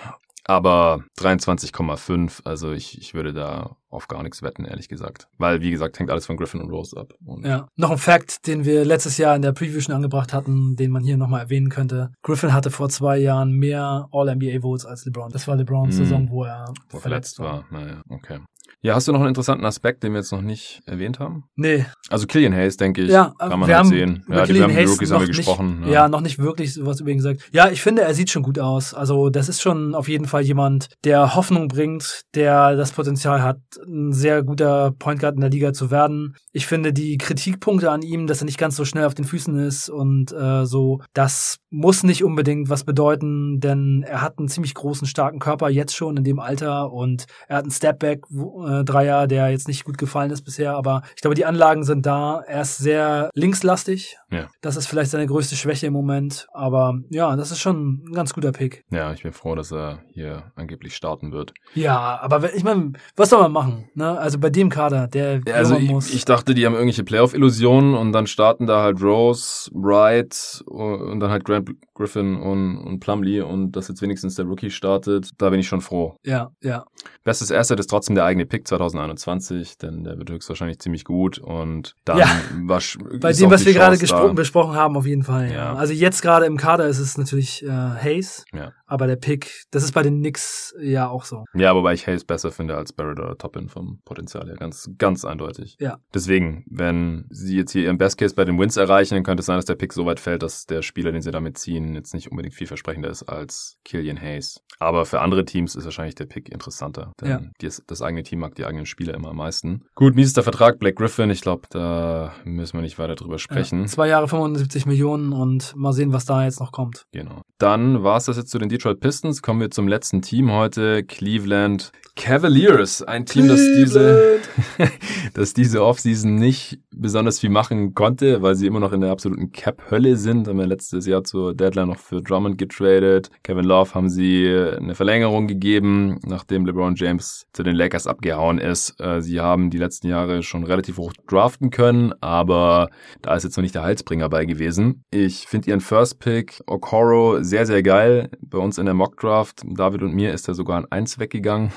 Aber 23,5, also ich, ich würde da auf gar nichts wetten, ehrlich gesagt. Weil, wie gesagt, hängt alles von Griffin und Rose ab. Und Ja. Noch ein Fact, den wir letztes Jahr in der Preview schon angebracht hatten, den man hier nochmal erwähnen könnte. Griffin hatte vor zwei Jahren mehr All-NBA-Votes als LeBron. Das war LeBrons Mhm. Saison, wo er wo er verletzt verletzt war. war. Naja, okay. Ja, hast du noch einen interessanten Aspekt, den wir jetzt noch nicht erwähnt haben? Nee, Also Killian Hayes, denke ich, ja, kann man wir halt sehen. Ja, die, haben die Hayes Rookies haben noch wir gesprochen. Nicht, ja. noch nicht wirklich was über ihn gesagt. Ja, ich finde, er sieht schon gut aus. Also, das ist schon auf jeden Fall jemand, der Hoffnung bringt, der das Potenzial hat, ein sehr guter Point Guard in der Liga zu werden. Ich finde die Kritikpunkte an ihm, dass er nicht ganz so schnell auf den Füßen ist und äh, so, das muss nicht unbedingt was bedeuten, denn er hat einen ziemlich großen, starken Körper jetzt schon in dem Alter und er hat einen Stepback-Dreier, der jetzt nicht gut gefallen ist bisher, aber ich glaube, die Anlagen sind da. Er ist sehr linkslastig. Ja. Das ist vielleicht seine größte Schwäche im Moment, aber ja, das ist schon ein ganz guter Pick. Ja, ich bin froh, dass er hier angeblich starten wird. Ja, aber ich meine, was soll man machen? Ne? Also bei dem Kader, der Ja, also ich, ich dachte, die haben irgendwelche Playoff-Illusionen und dann starten da halt Rose, Wright und dann halt Grant Griffin und, und Plumlee und dass jetzt wenigstens der Rookie startet, da bin ich schon froh. ja, ja. Bestes Asset ist trotzdem der eigene Pick 2021, denn der wird höchstwahrscheinlich ziemlich gut und dann Ja. wasch- Bei dem, was wir gerade besprochen haben, auf jeden Fall. Ja. Ja. Also jetzt gerade im Kader ist es natürlich äh, Hayes, Ja. Aber der Pick, das ist bei den Knicks ja auch so. Ja, wobei ich Hayes besser finde als Barrett oder Toppin vom Potenzial her. Ganz, ganz eindeutig. Ja. Deswegen, wenn sie jetzt hier ihren Best Case bei den Wins erreichen, dann könnte es sein, dass der Pick so weit fällt, dass der Spieler, den sie damit ziehen, jetzt nicht unbedingt vielversprechender ist als Killian Hayes. Aber für andere Teams ist wahrscheinlich der Pick interessanter. Denn Ja. die, das eigene Team mag die eigenen Spieler immer am meisten. Gut, miesester Vertrag, Black Griffin. Ich glaube, da müssen wir nicht weiter drüber sprechen. Ja, zwei Jahre 75 Millionen und mal sehen, was da jetzt noch kommt. Genau. Dann war es das jetzt zu den Detroit Pistons kommen wir zum letzten Team heute, Cleveland Cavaliers. Ein Team, das diese, das diese Offseason nicht besonders viel machen konnte, weil sie immer noch in der absoluten Cap-Hölle sind. Haben wir letztes Jahr zur Deadline noch für Drummond getradet. Kevin Love haben sie eine Verlängerung gegeben, nachdem LeBron James zu den Lakers abgehauen ist. Äh, sie haben die letzten Jahre schon relativ hoch draften können, aber da ist jetzt noch nicht der Halsbringer bei gewesen. Ich finde ihren First Pick Okoro sehr, sehr geil. Bei uns in der Mock Draft, David und mir, ist er sogar an eins weggegangen.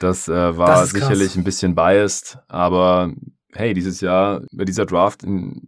Das äh, war das sicherlich ein bisschen biased, aber hey, dieses Jahr bei dieser Draft,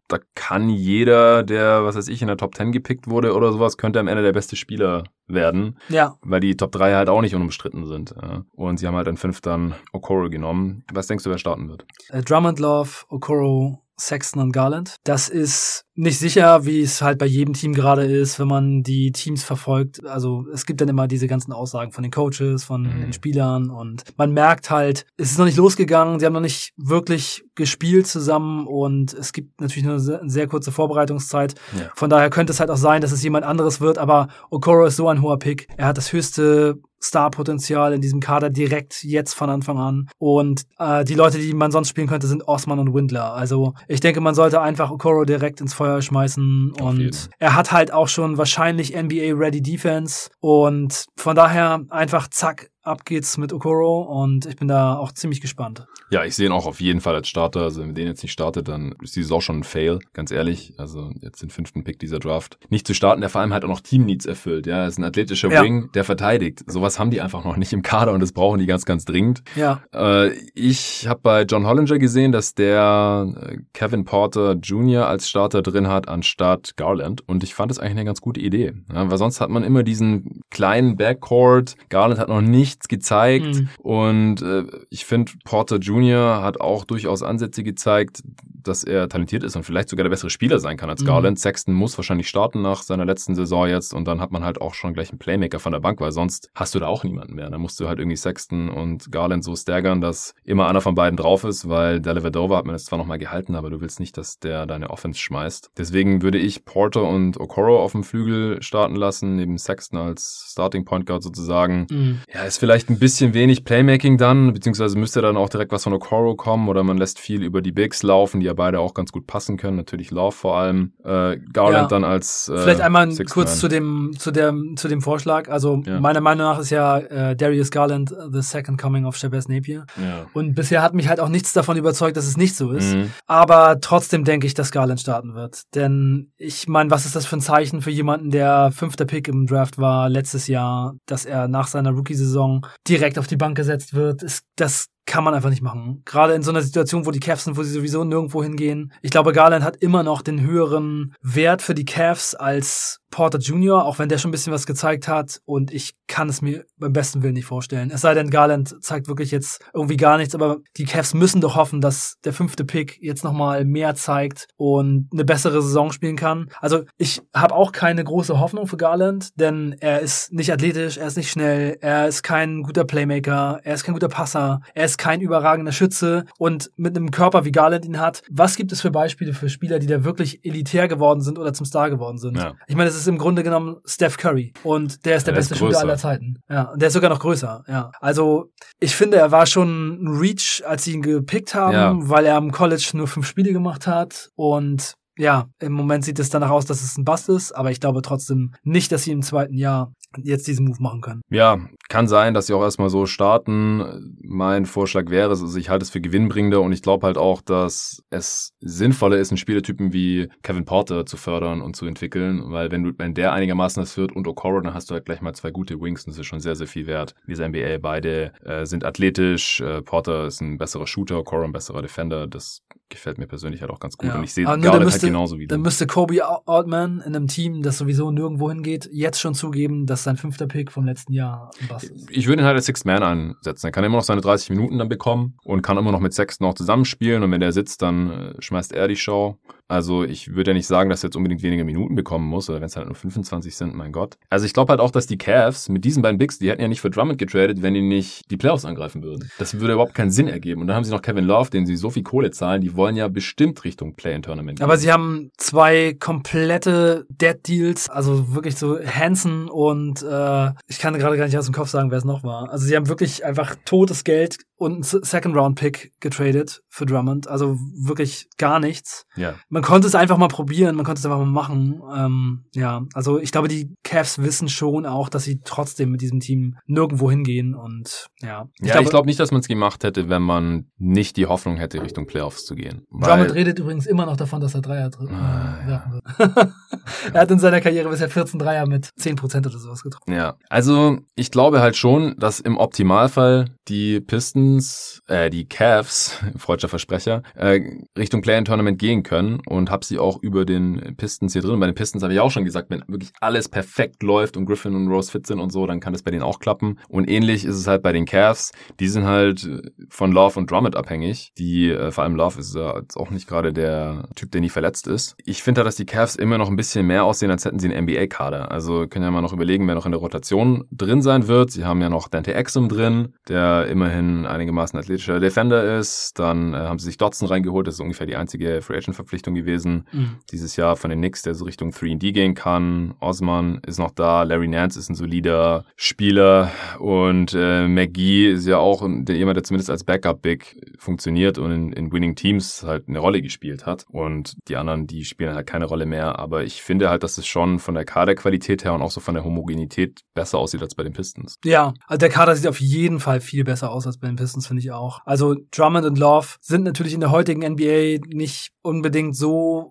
da kann jeder, der, was weiß ich, in der Top 10 gepickt wurde oder sowas, könnte am Ende der beste Spieler werden. Ja. Weil die Top 3 halt auch nicht unumstritten sind. Und sie haben halt an 5 dann Okoro genommen. Was denkst du, wer starten wird? Uh, Drummond Love, Okoro, Sexton und Garland. Das ist nicht sicher, wie es halt bei jedem Team gerade ist, wenn man die Teams verfolgt. Also es gibt dann immer diese ganzen Aussagen von den Coaches, von mhm. den Spielern und man merkt halt, es ist noch nicht losgegangen, sie haben noch nicht wirklich gespielt zusammen und es gibt natürlich nur eine sehr kurze Vorbereitungszeit. Ja. Von daher könnte es halt auch sein, dass es jemand anderes wird, aber Okoro ist so ein hoher Pick. Er hat das höchste Starpotenzial in diesem Kader direkt jetzt von Anfang an. Und äh, die Leute, die man sonst spielen könnte, sind Osman und Windler. Also ich denke, man sollte einfach Okoro direkt ins Feuer schmeißen. Auf und jeden. er hat halt auch schon wahrscheinlich NBA-Ready Defense. Und von daher einfach zack, ab geht's mit Okoro und ich bin da auch ziemlich gespannt. Ja, ich sehe ihn auch auf jeden Fall als Starter. Also wenn den jetzt nicht startet, dann ist die Saison schon ein Fail, ganz ehrlich. Also jetzt den fünften Pick dieser Draft. Nicht zu starten, der vor allem halt auch noch Team-Needs erfüllt. Ja, er ist ein athletischer ja. Wing, der verteidigt. Sowas haben die einfach noch nicht im Kader und das brauchen die ganz, ganz dringend. Ja. Äh, ich habe bei John Hollinger gesehen, dass der äh, Kevin Porter Jr. als Starter drin hat anstatt Garland und ich fand das eigentlich eine ganz gute Idee. Ja, weil sonst hat man immer diesen kleinen Backcourt. Garland hat noch nicht nichts gezeigt. Mhm. Und äh, ich finde, Porter Jr. hat auch durchaus Ansätze gezeigt, dass er talentiert ist und vielleicht sogar der bessere Spieler sein kann als mhm. Garland. Sexton muss wahrscheinlich starten nach seiner letzten Saison jetzt und dann hat man halt auch schon gleich einen Playmaker von der Bank, weil sonst hast du da auch niemanden mehr. Dann musst du halt irgendwie Sexton und Garland so staggern, dass immer einer von beiden drauf ist, weil der Levadova hat man jetzt zwar nochmal gehalten, aber du willst nicht, dass der deine Offense schmeißt. Deswegen würde ich Porter und Okoro auf dem Flügel starten lassen, neben Sexton als Starting Point Guard sozusagen. Mhm. Ja, ist vielleicht ein bisschen wenig Playmaking dann, beziehungsweise müsste dann auch direkt was von Okoro kommen oder man lässt viel über die Bigs laufen, die ja beide auch ganz gut passen können. Natürlich Love vor allem. Äh, Garland ja. dann als äh, Vielleicht einmal kurz zu dem, zu, dem, zu dem Vorschlag. Also ja. meiner Meinung nach ist ja äh, Darius Garland the second coming of Shabazz Napier. Ja. Und bisher hat mich halt auch nichts davon überzeugt, dass es nicht so ist. Mhm. Aber trotzdem denke ich, dass Garland starten wird. Denn ich meine, was ist das für ein Zeichen für jemanden, der fünfter Pick im Draft war letztes Jahr, dass er nach seiner Rookie-Saison direkt auf die Bank gesetzt wird? Ist, das kann man einfach nicht machen. Gerade in so einer Situation, wo die Cavs sind, wo sie sowieso nirgendwo hingehen. Ich glaube, Garland hat immer noch den höheren Wert für die Cavs als Porter Jr., auch wenn der schon ein bisschen was gezeigt hat. Und ich kann es mir beim besten Willen nicht vorstellen. Es sei denn, Garland zeigt wirklich jetzt irgendwie gar nichts, aber die Cavs müssen doch hoffen, dass der fünfte Pick jetzt nochmal mehr zeigt und eine bessere Saison spielen kann. Also ich habe auch keine große Hoffnung für Garland, denn er ist nicht athletisch, er ist nicht schnell, er ist kein guter Playmaker, er ist kein guter Passer, er ist kein überragender Schütze und mit einem Körper wie Garland ihn hat. Was gibt es für Beispiele für Spieler, die da wirklich elitär geworden sind oder zum Star geworden sind? Ja. Ich meine, es ist im Grunde genommen Steph Curry und der ist der, der beste ist Shooter aller Zeiten. Ja, und der ist sogar noch größer. Ja, also ich finde, er war schon ein Reach, als sie ihn gepickt haben, ja. weil er am College nur fünf Spiele gemacht hat und ja, im Moment sieht es danach aus, dass es ein Bust ist, aber ich glaube trotzdem nicht, dass sie im zweiten Jahr jetzt diesen Move machen können. Ja, kann sein, dass sie auch erstmal so starten. Mein Vorschlag wäre es, also ich halte es für gewinnbringender und ich glaube halt auch, dass es sinnvoller ist, einen Spielertypen wie Kevin Porter zu fördern und zu entwickeln, weil wenn du, wenn der einigermaßen das wird und Okoro, dann hast du halt gleich mal zwei gute Wings und das ist schon sehr, sehr viel wert. Diese NBA, beide äh, sind athletisch, äh, Porter ist ein besserer Shooter, Okoro ein besserer Defender, das gefällt mir persönlich halt auch ganz gut. Ja. Und ich sehe Garland halt genauso wie Dann müsste Kobe Altman in einem Team, das sowieso nirgendwo hingeht, jetzt schon zugeben, dass sein fünfter Pick vom letzten Jahr Bass ist. Ich würde ihn halt als Sixth Man einsetzen. Er kann immer noch seine 30 Minuten dann bekommen und kann immer noch mit Sexton auch zusammenspielen. Und wenn der sitzt, dann äh, schmeißt er die Show. Also ich würde ja nicht sagen, dass er jetzt unbedingt weniger Minuten bekommen muss, oder wenn es halt nur 25 sind, mein Gott. Also ich glaube halt auch, dass die Cavs mit diesen beiden Bigs, die hätten ja nicht für Drummond getradet, wenn die nicht die Playoffs angreifen würden. Das würde überhaupt keinen Sinn ergeben. Und dann haben sie noch Kevin Love, den sie so viel Kohle zahlen, die wollen ja bestimmt Richtung Play-in-Tournament. Aber sie haben zwei komplette Dead-Deals, also wirklich so Hansen und äh, ich kann gerade gar nicht aus dem Kopf sagen, wer es noch war. Also sie haben wirklich einfach totes Geld und einen Second-Round-Pick getradet für Drummond. Also wirklich gar nichts. Ja. Man konnte es einfach mal probieren, man konnte es einfach mal machen. Ähm, ja, also ich glaube, die Cavs wissen schon auch, dass sie trotzdem mit diesem Team nirgendwo hingehen und ja. Ich ja, glaube, ich glaube nicht, dass man es gemacht hätte, wenn man nicht die Hoffnung hätte, Richtung Playoffs zu gehen. Drummond redet übrigens immer noch davon, dass er Dreier äh, ah, werfen ja. wird. er hat in seiner Karriere bisher 14 Dreier mit 10% oder sowas getroffen. Ja, also ich glaube halt schon, dass im Optimalfall die Pistons, äh, die Cavs, freudscher Versprecher, äh, Richtung Play-in-Tournament gehen können und habe sie auch über den Pistons hier drin. Bei den Pistons habe ich auch schon gesagt, wenn wirklich alles perfekt läuft und Griffin und Rose fit sind und so, dann kann das bei denen auch klappen. Und ähnlich ist es halt bei den Cavs. Die sind halt von Love und Drummond abhängig. Die, äh, vor allem Love ist ja jetzt auch nicht gerade der Typ, der nie verletzt ist. Ich finde halt, dass die Cavs immer noch ein bisschen mehr aussehen, als hätten sie einen NBA-Kader. Also können ja mal noch überlegen, wer noch in der Rotation drin sein wird. Sie haben ja noch Dante Exum drin, der immerhin einigermaßen athletischer Defender ist. Dann äh, haben sie sich Dotson reingeholt, das ist ungefähr die einzige Free Agent Verpflichtung gewesen. Mhm. Dieses Jahr von den Knicks, der so Richtung 3D gehen kann. Osman ist noch da, Larry Nance ist ein solider Spieler und äh, McGee ist ja auch der, jemand, der zumindest als Backup-Big funktioniert und in, in Winning Teams halt eine Rolle gespielt hat. Und die anderen, die spielen halt keine Rolle mehr. Aber ich finde halt, dass es schon von der Kaderqualität her und auch so von der Homogenität besser aussieht als bei den Pistons. Ja, also der Kader sieht auf jeden Fall viel besser aus als bei den Pistons, finde ich auch. Also Drummond und Love sind natürlich in der heutigen NBA nicht unbedingt so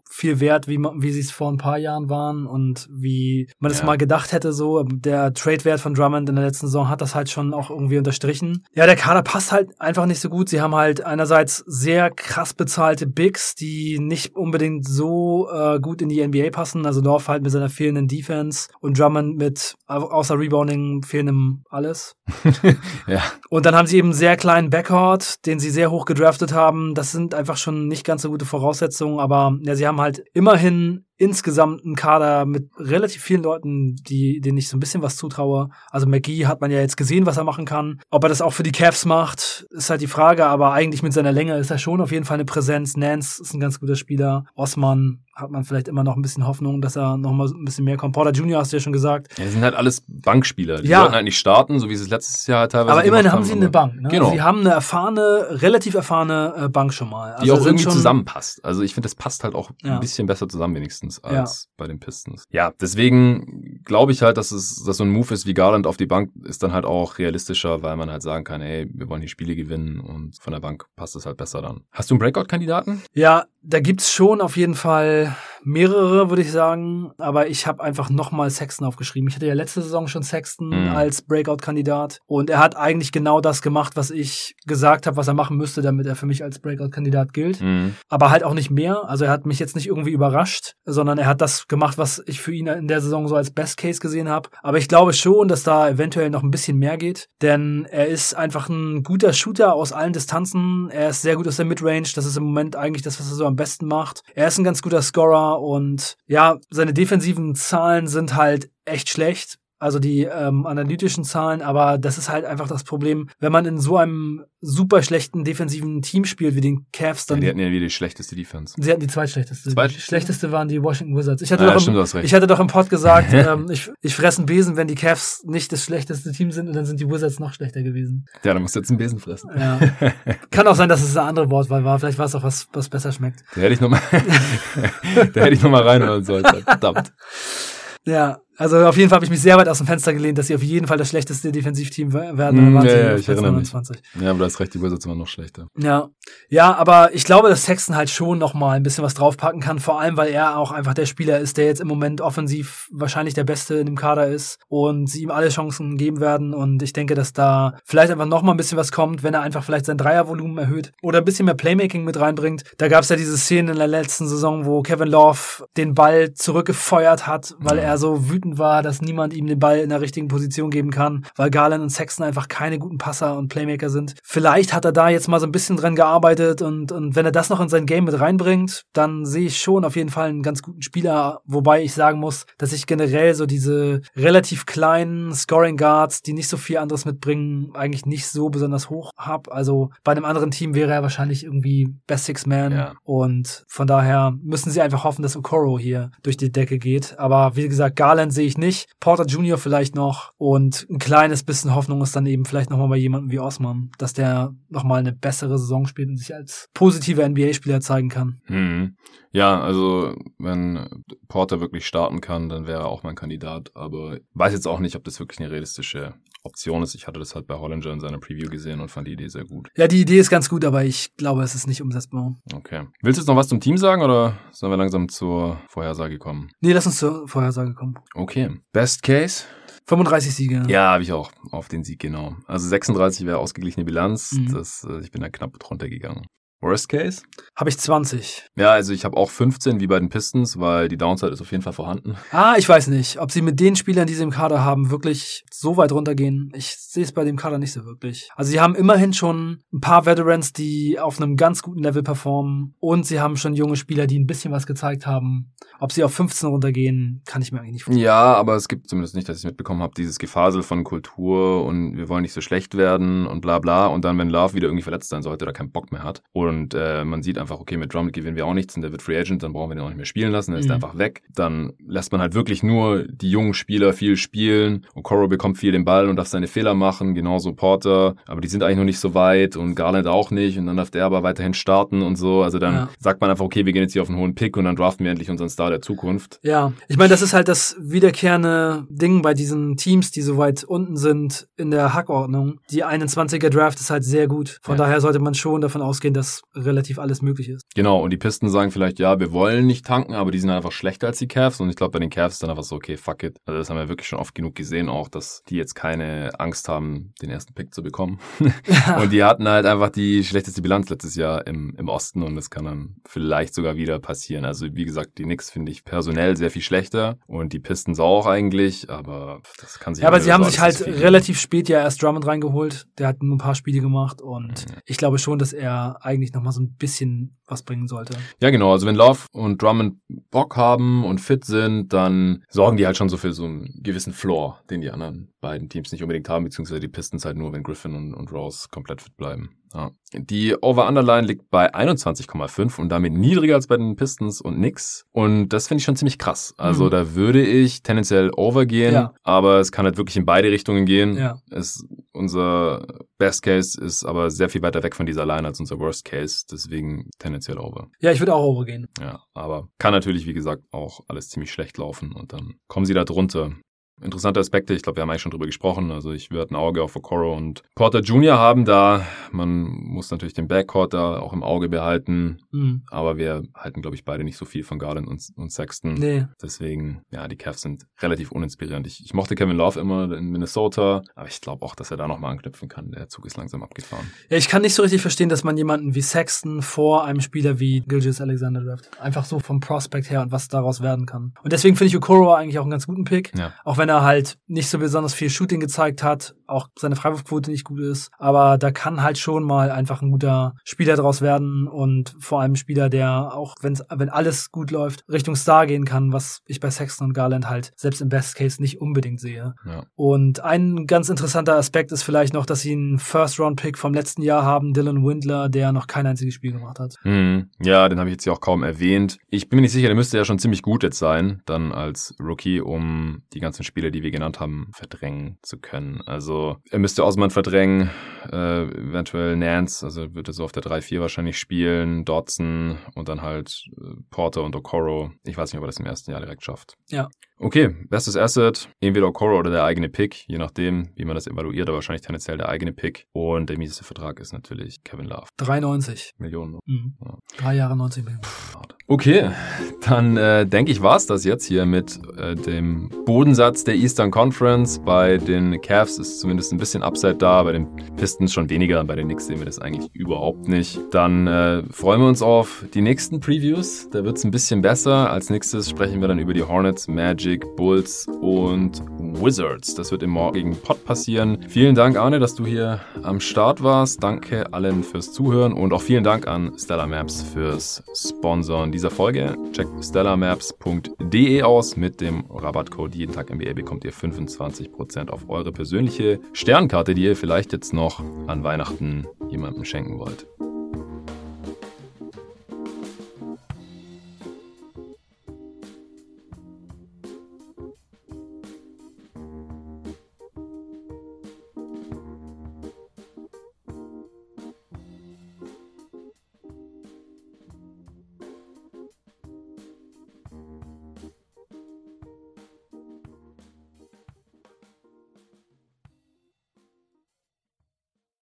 viel wert, wie, wie sie es vor ein paar Jahren waren und wie man es ja. mal gedacht hätte so. Der Trade-Wert von Drummond in der letzten Saison hat das halt schon auch irgendwie unterstrichen. Ja, der Kader passt halt einfach nicht so gut. Sie haben halt einerseits sehr krass bezahlte Bigs, die nicht unbedingt so äh, gut in die NBA passen. Also Love halt mit seiner fehlenden Defense und Drummond mit außer Rebounding fehlendem alles. ja. Und dann haben sie eben sehr kleinen Backcourt, den sie sehr hoch gedraftet haben. Das sind einfach schon nicht ganz so gute Voraussetzungen, aber ja, sie haben halt immerhin insgesamt einen Kader mit relativ vielen Leuten, die, denen ich so ein bisschen was zutraue. Also McGee hat man ja jetzt gesehen, was er machen kann. Ob er das auch für die Cavs macht, ist halt die Frage, aber eigentlich mit seiner Länge ist er schon auf jeden Fall eine Präsenz. Nance ist ein ganz guter Spieler. Osman hat man vielleicht immer noch ein bisschen Hoffnung, dass er noch mal ein bisschen mehr kommt. Porter Junior hast du ja schon gesagt. Ja, sind halt alles Bankspieler. Die ja. sollten halt nicht starten, so wie sie es letztes Jahr teilweise Aber immerhin haben sie eine Bank. Ne? Genau. Sie haben eine erfahrene, relativ erfahrene äh, Bank schon mal. Also die auch irgendwie zusammenpasst. Also ich finde, das passt halt auch ja. ein bisschen besser zusammen wenigstens als ja. bei den Pistons. Ja, deswegen glaube ich halt, dass es dass so ein Move ist wie Garland auf die Bank ist dann halt auch realistischer, weil man halt sagen kann, ey, wir wollen die Spiele gewinnen und von der Bank passt es halt besser dann. Hast du einen Breakout-Kandidaten? Ja, da gibt's schon auf jeden Fall mehrere, würde ich sagen. Aber ich habe einfach nochmal Sexton aufgeschrieben. Ich hatte ja letzte Saison schon Sexton mhm. als Breakout-Kandidat. Und er hat eigentlich genau das gemacht, was ich gesagt habe, was er machen müsste, damit er für mich als Breakout-Kandidat gilt. Mhm. Aber halt auch nicht mehr. Also er hat mich jetzt nicht irgendwie überrascht, sondern er hat das gemacht, was ich für ihn in der Saison so als Best Case gesehen habe. Aber ich glaube schon, dass da eventuell noch ein bisschen mehr geht. Denn er ist einfach ein guter Shooter aus allen Distanzen. Er ist sehr gut aus der Midrange. Das ist im Moment eigentlich das, was er so am besten macht. Er ist ein ganz guter Scorer und ja, seine defensiven Zahlen sind halt echt schlecht also die ähm, analytischen Zahlen, aber das ist halt einfach das Problem, wenn man in so einem super schlechten defensiven Team spielt wie den Cavs, dann. Ja, die hatten ja wie die schlechteste Defense. Sie hatten die zweitschlechteste. Zweitschlechteste? Die schlechteste waren die Washington Wizards. Ich hatte, ah, doch, stimmt, im, ich hatte doch im Pod gesagt, ähm, ich, ich fresse einen Besen, wenn die Cavs nicht das schlechteste Team sind und dann sind die Wizards noch schlechter gewesen. Ja, dann musst du jetzt einen Besen fressen. Ja. Kann auch sein, dass es eine andere Wortwahl war. Vielleicht war es auch was, was besser schmeckt. Da hätte ich nochmal, da hätte ich nochmal reinhören sollen. Verdammt. Ja, also auf jeden Fall habe ich mich sehr weit aus dem Fenster gelehnt, dass sie auf jeden Fall das schlechteste Defensivteam werden. Mm, ja, ja, ich erinnere 29. mich. Ja, aber da ist recht, die Wizards immer noch schlechter. Ja, ja, aber ich glaube, dass Sexton halt schon noch mal ein bisschen was draufpacken kann, vor allem, weil er auch einfach der Spieler ist, der jetzt im Moment offensiv wahrscheinlich der Beste in dem Kader ist und sie ihm alle Chancen geben werden und ich denke, dass da vielleicht einfach noch mal ein bisschen was kommt, wenn er einfach vielleicht sein Dreiervolumen erhöht oder ein bisschen mehr Playmaking mit reinbringt. Da gab es ja diese Szene in der letzten Saison, wo Kevin Love den Ball zurückgefeuert hat, weil ja. er so wütend wütend war, dass niemand ihm den Ball in der richtigen Position geben kann, weil Garland und Sexton einfach keine guten Passer und Playmaker sind. Vielleicht hat er da jetzt mal so ein bisschen dran gearbeitet und, und wenn er das noch in sein Game mit reinbringt, dann sehe ich schon auf jeden Fall einen ganz guten Spieler, wobei ich sagen muss, dass ich generell so diese relativ kleinen Scoring Guards, die nicht so viel anderes mitbringen, eigentlich nicht so besonders hoch habe. Also bei einem anderen Team wäre er wahrscheinlich irgendwie Best Six Man ja. und von daher müssen sie einfach hoffen, dass Okoro hier durch die Decke geht. Aber wie gesagt, Garland sehe ich nicht. Porter Jr. vielleicht noch. Und ein kleines bisschen Hoffnung ist dann eben vielleicht nochmal bei jemandem wie Osman, dass der nochmal eine bessere Saison spielt und sich als positiver NBA-Spieler zeigen kann. Mhm. Ja, also wenn Porter wirklich starten kann, dann wäre er auch mein Kandidat. Aber weiß jetzt auch nicht, ob das wirklich eine realistische Option ist. Ich hatte das halt bei Hollinger in seiner Preview gesehen und fand die Idee sehr gut. Ja, die Idee ist ganz gut, aber ich glaube, es ist nicht umsetzbar. Okay. Willst du jetzt noch was zum Team sagen oder sollen wir langsam zur Vorhersage kommen? Nee, lass uns zur Vorhersage kommen. Okay. Best Case? 35 Siege. Ja, habe ich auch auf den Sieg genau. Also 36 wäre ausgeglichene Bilanz. Mhm. Das, äh, ich bin da knapp drunter gegangen. Worst Case? Habe ich 20. Ja, also ich habe auch 15 wie bei den Pistons, weil die Downside ist auf jeden Fall vorhanden. Ah, ich weiß nicht, ob sie mit den Spielern, die sie im Kader haben, wirklich so weit runtergehen. Ich sehe es bei dem Kader nicht so wirklich. Also sie haben immerhin schon ein paar Veterans, die auf einem ganz guten Level performen und sie haben schon junge Spieler, die ein bisschen was gezeigt haben. Ob sie auf 15 runtergehen, kann ich mir eigentlich nicht vorstellen. Ja, aber es gibt zumindest nicht, dass ich mitbekommen habe, dieses Gefasel von Kultur und wir wollen nicht so schlecht werden und bla bla und dann, wenn Love wieder irgendwie verletzt sein sollte oder keinen Bock mehr hat und äh, man sieht einfach, okay, mit Drummond gewinnen wir auch nichts und der wird Free Agent, dann brauchen wir den auch nicht mehr spielen lassen, er ist mhm. einfach weg. Dann lässt man halt wirklich nur die jungen Spieler viel spielen. Und Coro bekommt viel den Ball und darf seine Fehler machen, genauso Porter, aber die sind eigentlich noch nicht so weit und Garland auch nicht und dann darf der aber weiterhin starten und so. Also dann ja. sagt man einfach, okay, wir gehen jetzt hier auf einen hohen Pick und dann draften wir endlich unseren Star der Zukunft. Ja, ich meine, das ist halt das wiederkehrende Ding bei diesen Teams, die so weit unten sind in der Hackordnung. Die 21er Draft ist halt sehr gut. Von ja. daher sollte man schon davon ausgehen, dass relativ alles möglich ist. Genau, und die Pisten sagen vielleicht, ja, wir wollen nicht tanken, aber die sind einfach schlechter als die Cavs. Und ich glaube, bei den Cavs ist dann einfach so, okay, fuck it. Also das haben wir wirklich schon oft genug gesehen auch, dass die jetzt keine Angst haben, den ersten Pick zu bekommen. Und die hatten halt einfach die schlechteste Bilanz letztes Jahr im, im Osten und das kann dann vielleicht sogar wieder passieren. Also wie gesagt, die Knicks finde ich personell sehr viel schlechter und die Pistons auch eigentlich, aber das kann sich Ja, aber sie haben sich halt relativ spät ja erst Drummond reingeholt. Der hat nur ein paar Spiele gemacht und mhm. ich glaube schon, dass er eigentlich nochmal so ein bisschen was bringen sollte. Ja, genau. Also wenn Love und Drummond Bock haben und fit sind, dann sorgen die halt schon so für so einen gewissen Floor, den die anderen beiden Teams nicht unbedingt haben, beziehungsweise die Pistons halt nur, wenn Griffin und, und Rose komplett fit bleiben. Ja. Die Over-Underline liegt bei 21,5 und damit niedriger als bei den Pistons und Knicks. Und das finde ich schon ziemlich krass. Also mhm. da würde ich tendenziell over gehen, ja. aber es kann halt wirklich in beide Richtungen gehen. Ja. Es, unser Best Case ist aber sehr viel weiter weg von dieser Line als unser Worst Case. Deswegen tendenziell over. Ja, ich würde auch over gehen. Ja, aber kann natürlich, wie gesagt, auch alles ziemlich schlecht laufen und dann kommen sie da drunter. Interessante Aspekte, ich glaube, wir haben eigentlich schon drüber gesprochen. Also ich werde ein Auge auf Okoro und Porter Jr. haben da. Man muss natürlich den Backcourt da auch im Auge behalten. Mhm. Aber wir halten, glaube ich, beide nicht so viel von Garland und, und Sexton. Nee. Deswegen, ja, die Cavs sind relativ uninspirierend. Ich, ich mochte Kevin Love immer in Minnesota, aber ich glaube auch, dass er da nochmal anknüpfen kann. Der Zug ist langsam abgefahren. Ja, ich kann nicht so richtig verstehen, dass man jemanden wie Sexton vor einem Spieler wie Gilgis Alexander draft. Einfach so vom Prospect her und was daraus werden kann. Und deswegen finde ich Okoro eigentlich auch einen ganz guten Pick. Ja. Auch wenn wenn er halt nicht so besonders viel Shooting gezeigt hat, auch seine Freiwurfquote nicht gut ist. Aber da kann halt schon mal einfach ein guter Spieler draus werden und vor allem ein Spieler, der auch, wenn's, wenn alles gut läuft, Richtung Star gehen kann, was ich bei Sexton und Garland halt selbst im Best Case nicht unbedingt sehe. Ja. Und ein ganz interessanter Aspekt ist vielleicht noch, dass sie einen First-Round-Pick vom letzten Jahr haben, Dylan Windler, der noch kein einziges Spiel gemacht hat. Hm. Ja, den habe ich jetzt ja auch kaum erwähnt. Ich bin mir nicht sicher, der müsste ja schon ziemlich gut jetzt sein, dann als Rookie, um die ganzen Spiele Spieler, die wir genannt haben, verdrängen zu können. Also er müsste Osman verdrängen, äh, eventuell Nance, also wird er so auf der 3-4 wahrscheinlich spielen, Dodson und dann halt äh, Porter und Okoro. Ich weiß nicht, ob er das im ersten Jahr direkt schafft. Ja. Okay, bestes Asset, entweder Okoro oder der eigene Pick, je nachdem, wie man das evaluiert, aber wahrscheinlich tendenziell der eigene Pick. Und der mieseste Vertrag ist natürlich Kevin Love. 93 Millionen. Ne? Mhm. Ja. Drei Jahre 90 Millionen. Okay, dann äh, denke ich, war es das jetzt hier mit äh, dem Bodensatz der Eastern Conference. Bei den Cavs ist zumindest ein bisschen Upside da, bei den Pistons schon weniger, bei den Knicks sehen wir das eigentlich überhaupt nicht. Dann äh, freuen wir uns auf die nächsten Previews, da wird es ein bisschen besser. Als nächstes sprechen wir dann über die Hornets, Magic, Magic, Bulls und Wizards. Das wird im morgigen Pod passieren. Vielen Dank, Arne, dass du hier am Start warst. Danke allen fürs Zuhören und auch vielen Dank an Stellar Maps fürs Sponsoren dieser Folge. Checkt stellarmaps.de aus. Mit dem Rabattcode jeden Tag NBA bekommt ihr 25% auf eure persönliche Sternkarte, die ihr vielleicht jetzt noch an Weihnachten jemandem schenken wollt.